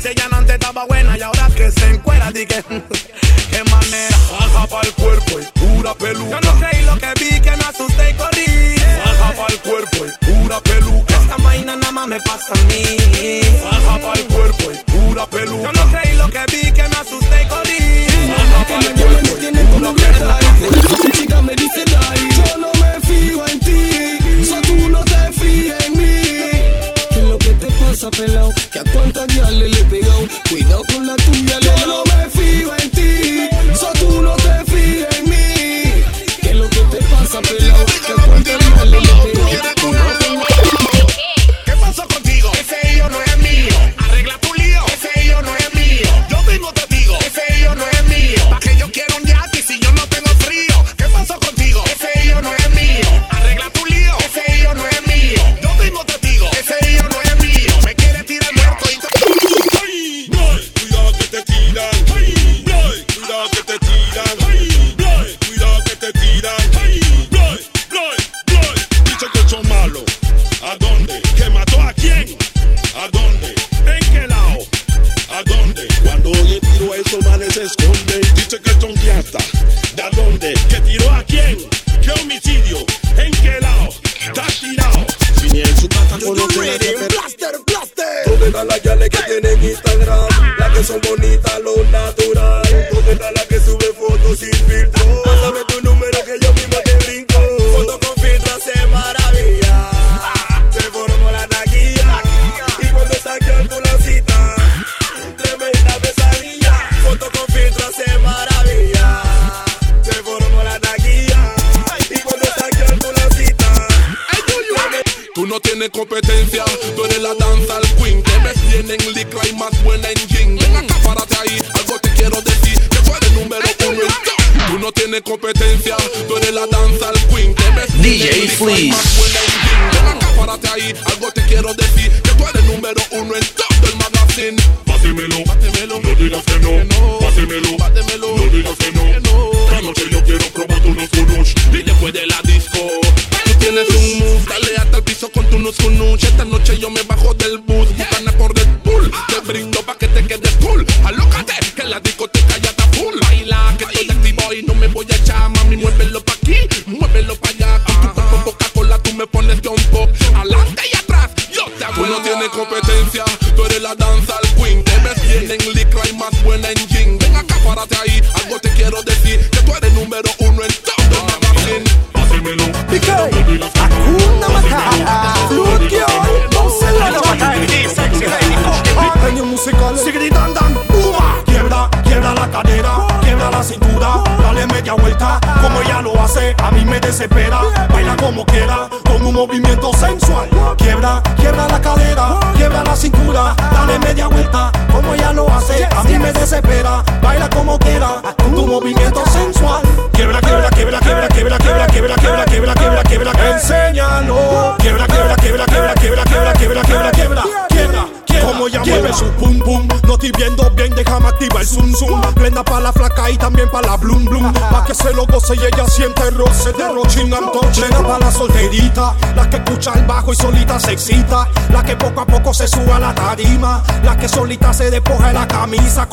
Si ella no antes estaba buena y ahora que se encuera, dije qué manera. Baja pa'l cuerpo y pura peluca. Yo no creí lo que vi, que me asusté y corrí. Baja pa'l cuerpo y pura peluca. Esta vaina nada más me pasa a mí.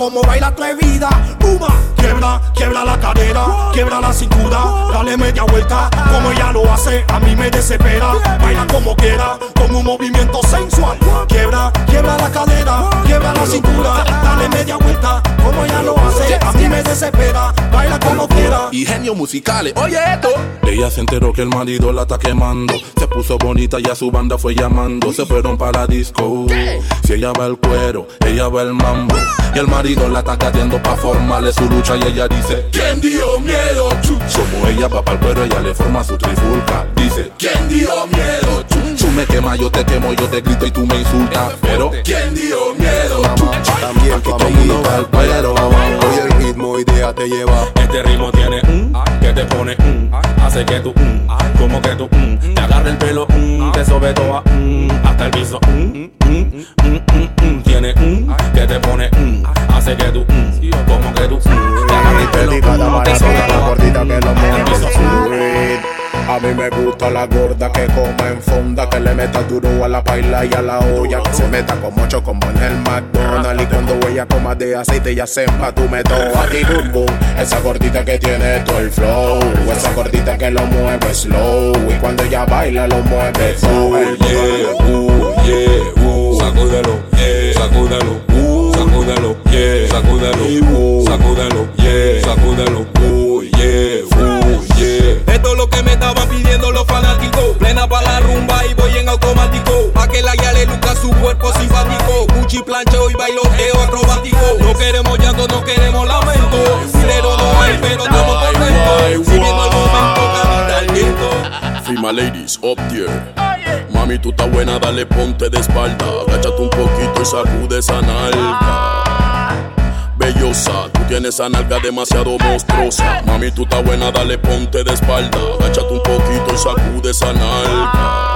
Como baila atrevida Puma Quiebra, quiebra la cadera Quiebra la cintura Dale media vuelta Como ella lo hace A mí me desespera Baila como quiera Con un movimiento sensual Quiebra, quiebra la cadera Quiebra la cintura Dale media vuelta Como ella lo hace A mí me desespera Baila como quiera y genios musicales. Oye esto. Ella se enteró que el marido la está quemando. Se puso bonita y a su banda fue llamando. Se fueron para la disco. Si ella va el cuero, ella va el mambo. Y el marido la está cayendo pa' formarle su lucha. Y ella dice: ¿Quién dio miedo? Chu? Como ella va para el cuero, ella le forma su trifulca. Dice: ¿Quién dio miedo? Chu? Tú me quemas, yo te quemo, yo te grito y tú me insultas. Pero ¿quién dio miedo? también tu amiguita al cuero. Hoy el ritmo idea te lleva. Este ritmo tiene un que te pone un hace que tú un como que tú un te agarra el pelo un te sobe toda un el piso. Mm, mm, mm, Tiene un que te pone un. Hace que tú como que tú. Te el pelo, como te gordita que lo mueve. A mí me gusta la gorda que coma en fonda, que le meta duro a la paila y a la olla, se meta como chocomo en el McDonald's. Y cuando ella coma de aceite, ya sepa tú me a ti boom boom. Esa gordita que tiene todo el flow, esa gordita que lo mueve slow. Y cuando ella baila, lo mueve el yeah, uh, yeah, uh, sacúdelo, yeah, sacúdelo, sacúdelo, yeah, sacúdelo, uh, sacúdelo, yeah, sacúdelo, yeah, es lo que me estaban pidiendo los fanáticos, plena para la rumba y voy en automático, pa' que la guía le luzca su cuerpo simpático, Gucci plancheo y bailoteo acrobático, no queremos llanto, no queremos lamento, dinero no hay, pero estamos contentos, viviendo el momento, camina el viento. Fima ladies, up there. Mami, tú estás buena, dale ponte de espalda. Agáchate un poquito y sacude esa nalga. Bellosa, tú tienes esa nalga demasiado monstruosa. Mami, tú estás buena, dale ponte de espalda. Agáchate un poquito y sacude esa nalga.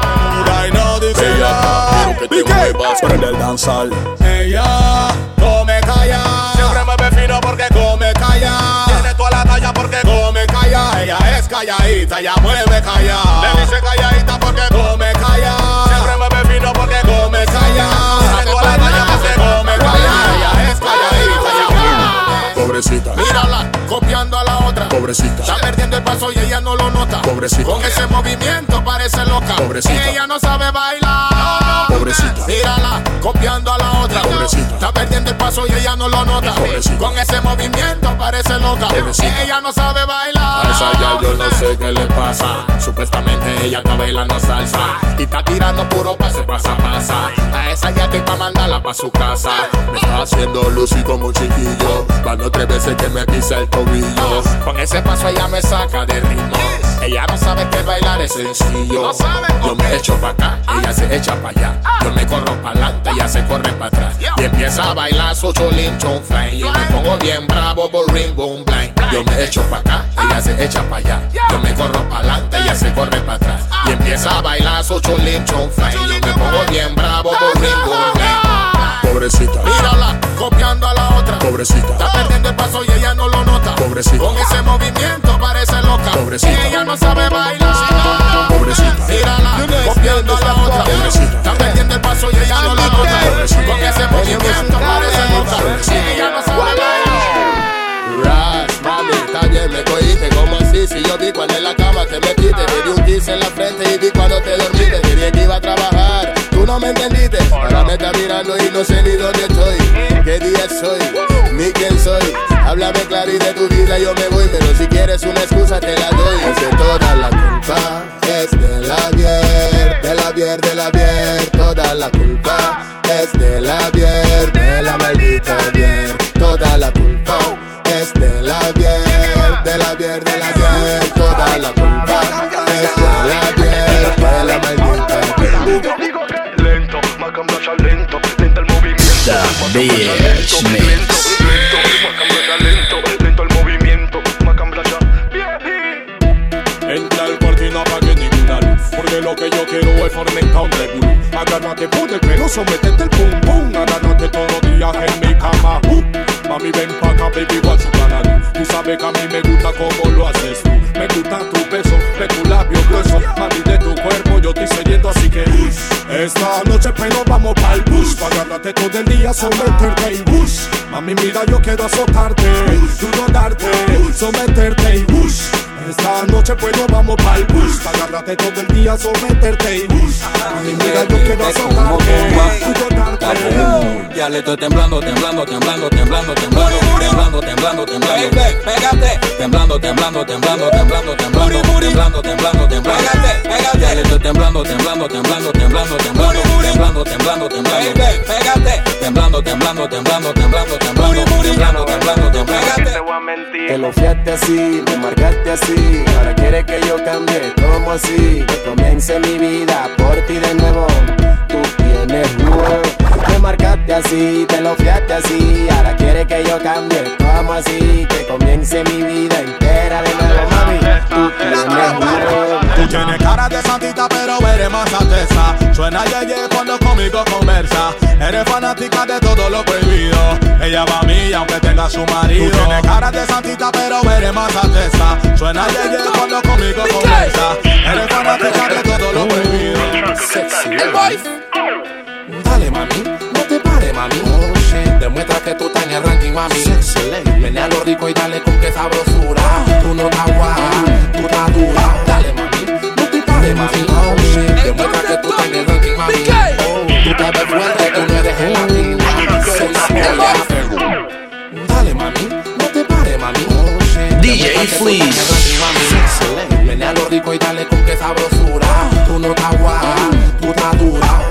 Bella, quiero que te muevas. Prende el danzal. Ella come calla. Siempre mueve fino porque come calla. Tiene toda la talla porque come calla. Ella es calladita, ella mueve calla. Le dice calladita porque come calla. Siempre mueve fino porque come calla. Tiene toda la talla porque come calla. Ella es calladita, ella. Pobrecita. Mírala, copiando a la otra. Pobrecita. Está perdiendo el paso y ella no lo nota. Pobrecita. Con ese movimiento parece loca. Pobrecita. Ella no sabe bailar. Pobrecita. Mírala, copiando a la otra. Pobrecita. Está perdiendo el paso y ella no lo nota. Pobrecita. Con ese movimiento parece loca. Pobrecita. Ella no sabe bailar. A esa ya yo no sé qué le pasa. Supuestamente ella está bailando salsa. Y está tirando puro pase, pasa, pasa. A esa ya estoy pa' mandarla pa' su casa. Me está haciendo lucy como un chiquillo. Van tres veces que me pisa el tobillo. Con ese paso ella me saca de ritmo. Ella no sabe que bailar es sencillo. Yo me echo pa' acá, ella se echa pa' allá. Yo me corro pa' adelante, ella se corre pa' atrás. Y empieza a bailar su cholín fly. Yo me pongo bien bravo, por ring boom blind. Yo me echo pa' acá, ella se echa pa' allá. Yo me corro pa' adelante, ella se corre pa' atrás. Y empieza a bailar su cholín fly. Yo me pongo bien bravo, por ring boom blind. Pobrecita. Mírala, copiando a la otra. Pobrecita. Está perdiendo el paso y ella no lo nota. Pobrecita. Con ese movimiento parece loca. Pobrecita. Ella no sabe bailar. Pobrecita. Mírala, copiando a la otra. Pobrecita. Está perdiendo el paso y ella no lo nota. Con ese movimiento parece loca. Ella no sabe bailar. Ras, mami, bien, me cogiste. Como así Si yo vi cuando en la cama te metiste. Te di un kiss en la frente y vi cuando te dormiste. Quería que iba a trabajar, tú no me entendiste. Ahora me está mirando y no sé ni dónde estoy. ¿Qué día soy? Ni quién soy Háblame claro y de tu vida yo me voy. Pero si quieres una excusa te la doy. De toda la culpa Es de la bier, de la bier, de la bier Toda la culpa es de la bier De la maldita bier Toda la culpa es de la bier, de la bier, de la bier, toda la culpa es de la bier, de la maldita bier. Lento, macamblacha lento, lento el movimiento. The Bitch Mix. Lento, macamblacha lento, lento el movimiento. Macamblacha, Entra al cuarto y no apague ninguna luz Porque lo que yo quiero es fomentar un regulo Agárrate por el pelo, sometete el pum pum Agárrate todos los días en mi cama uh. Mami ven pa' acá, baby, su canal Tú sabes que a mí me gusta como lo haces tú. Me gusta tu peso, de tu labio grueso. Mami, de tu cuerpo yo estoy siguiendo así que ush. Esta noche pero vamos pa'l bus Pa' agárrate todo el día, someterte y bush Mami, mira, yo quiero azotarte Duro darte, someterte y bush esta noche pues nos vamos pa'l bus Agárrate todo el día, someterte y bus Y mira yo quiero azotarte Ya le estoy temblando, temblando, temblando, temblando, temblando Temblando, temblando, temblando Pégate Temblando, temblando, temblando, temblando, temblando Temblando, temblando, temblando Pégate, pégate Ya le estoy temblando, temblando, temblando, temblando, temblando Temblando, temblando, temblando Pégate Temblando, temblando, temblando, temblando, temblando Temblando, temblando, temblando Te voy Te lo fiaste así, me marcaste así Ahora quieres que yo cambie, como así? Que comience mi vida por ti de nuevo. Tú tienes nuevo. Me marcaste así, te lo fiaste así. Ahora quieres que yo cambie, como así? Que comience mi vida entera de nuevo, mami. Tú tienes nuevo. Tú tienes cara de santita pero eres más alteza. Suena yeye cuando conmigo conversa. Eres fanática de todo lo prohibido. Ella va a mí aunque tenga su marido. Tú tienes cara de santita pero eres más alteza. Suena yeye cuando conmigo conversa. Eres fanática de todo lo prohibido. El boy Dale mami, no te pares mami. Oh, shit. Demuestra que tú estás en el ranking mami. Ven a lo rico y dale con que sabrosura. Tú no estás guay, tú estás dura. Dale mami, no te pares mami. Oh, shit. Demuestra que tú estás en el ranking mami. Oh, Tú te ves fuerte, tú no eres gelatina Dale mami, no te pares mami. Oh, shit. DJ Fleece. estás en el ranking, mami. Ven a lo rico y dale con que sabrosura. Tú no estás guay, tú estás dura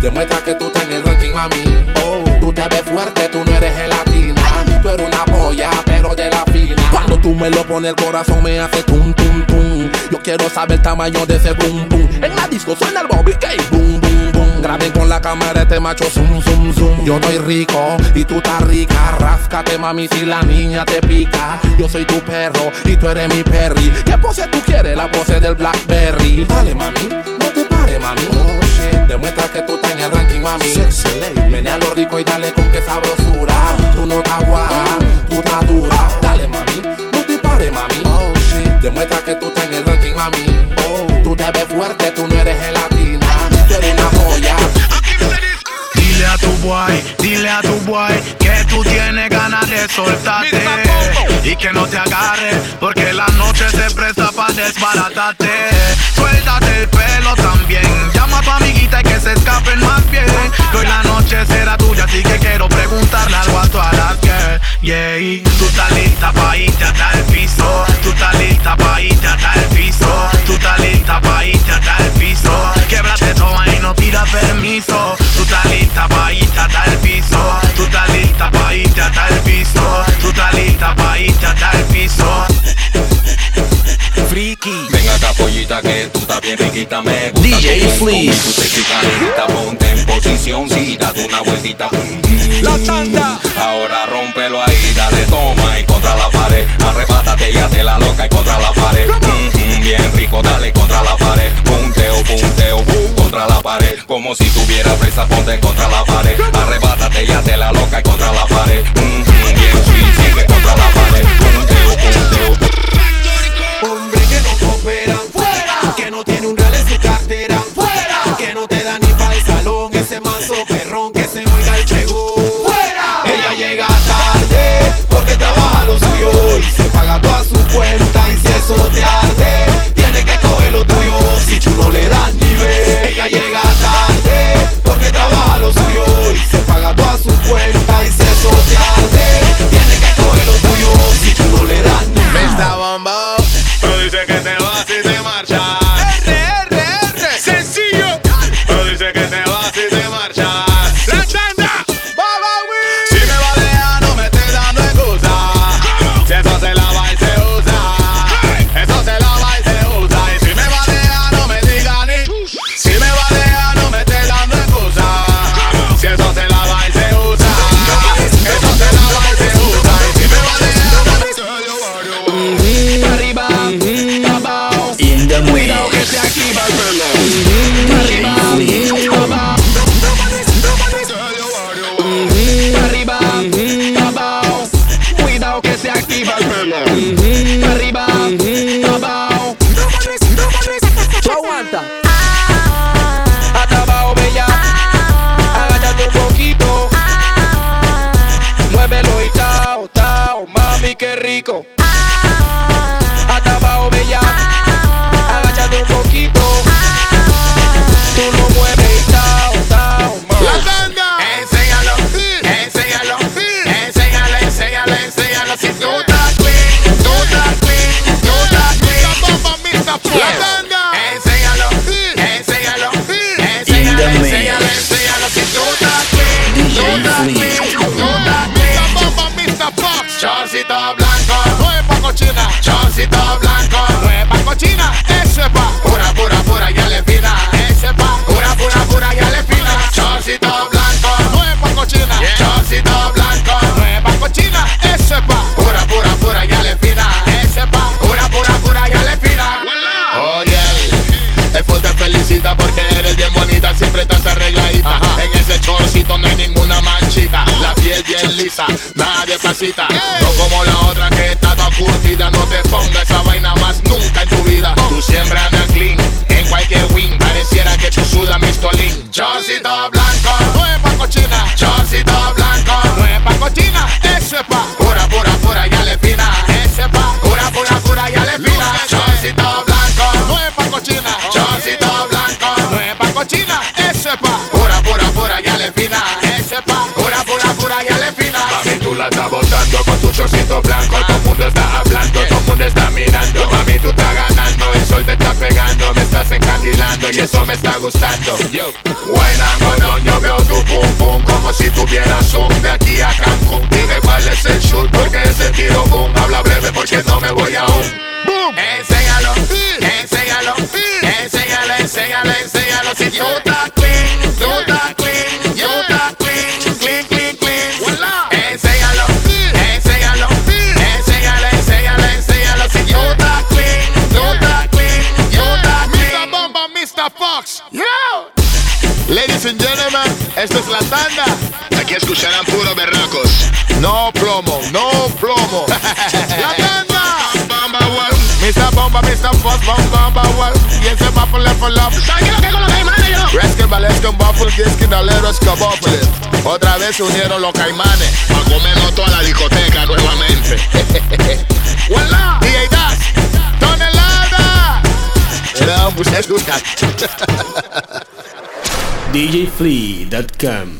Demuestra que tú el ranking mami. Oh, Tú te ves fuerte, tú no eres gelatina Tú eres una polla, pero de la fina Cuando tú me lo pones el corazón me hace tum tum tum. Yo quiero saber el tamaño de ese boom boom. En la disco suena el Bobby K. Boom boom boom. Graben con la cámara este macho zoom zoom zoom. Yo estoy rico y tú estás rica. Ráscate mami si la niña te pica. Yo soy tu perro y tú eres mi perry. ¿Qué pose tú quieres? La pose del Blackberry. Dale mami, no te pares mami. Oh, shit. Demuestra que tú estás en el ranking mami. Ven a lo rico y dale con que sabrosura. Tú no estás guay, tú estás dura. Dale mami, no te pares mami. Oh, shit. Demuestra que tú estás en el ranking mami. Oh, Tú te ves fuerte, tú no eres gelatina a tu boy, dile a tu boy que tú tienes ganas de soltarte y que no te agarre, porque la noche se presta para desbaratarte. Suéltate el pelo también, llama a tu amiguita y que se escapen más bien. Hoy la noche será tuya, así que quiero preguntarle algo a tu las. Yeah. Tú estás lista pa' irte hasta el piso, tú estás lista pa' irte hasta el piso, tú estás lista pa' irte hasta el piso. Québrate toma y no tira permiso lista pa' irte hasta piso. Tú estás lista pa' piso. Tú estás lista pa' piso. Friki. Venga acá pollita que tú estás bien riquita me gusta. DJ Fleece. Tu sexy carita, ponte en posición, sí, date una vueltita. La tanda. Ahora rompelo ahí, dale toma y contra la pared. Arrebátate y hazte la loca y contra la pared. Mm, mm, bien rico, dale contra la pared. Punteo, punteo, uh, contra la pared. Como si tuviera presa, ponte contra la pared. Arrebátate y hazte la loca y contra la pared. Mm, mm, gustando. Yo, buena, no, no, yo veo tu pum pum como si tuvieras Mr. Fuck Bamba Bawal Y ese baffle le fue la Tranquilo que con los caimanes yo Resque Valesque este un baffle Que es que dalero es cabófle Otra vez se unieron los caimanes. Pa' comernos toda la discoteca nuevamente. Voilà DJ Das Tonelada Era un buses DJFree.com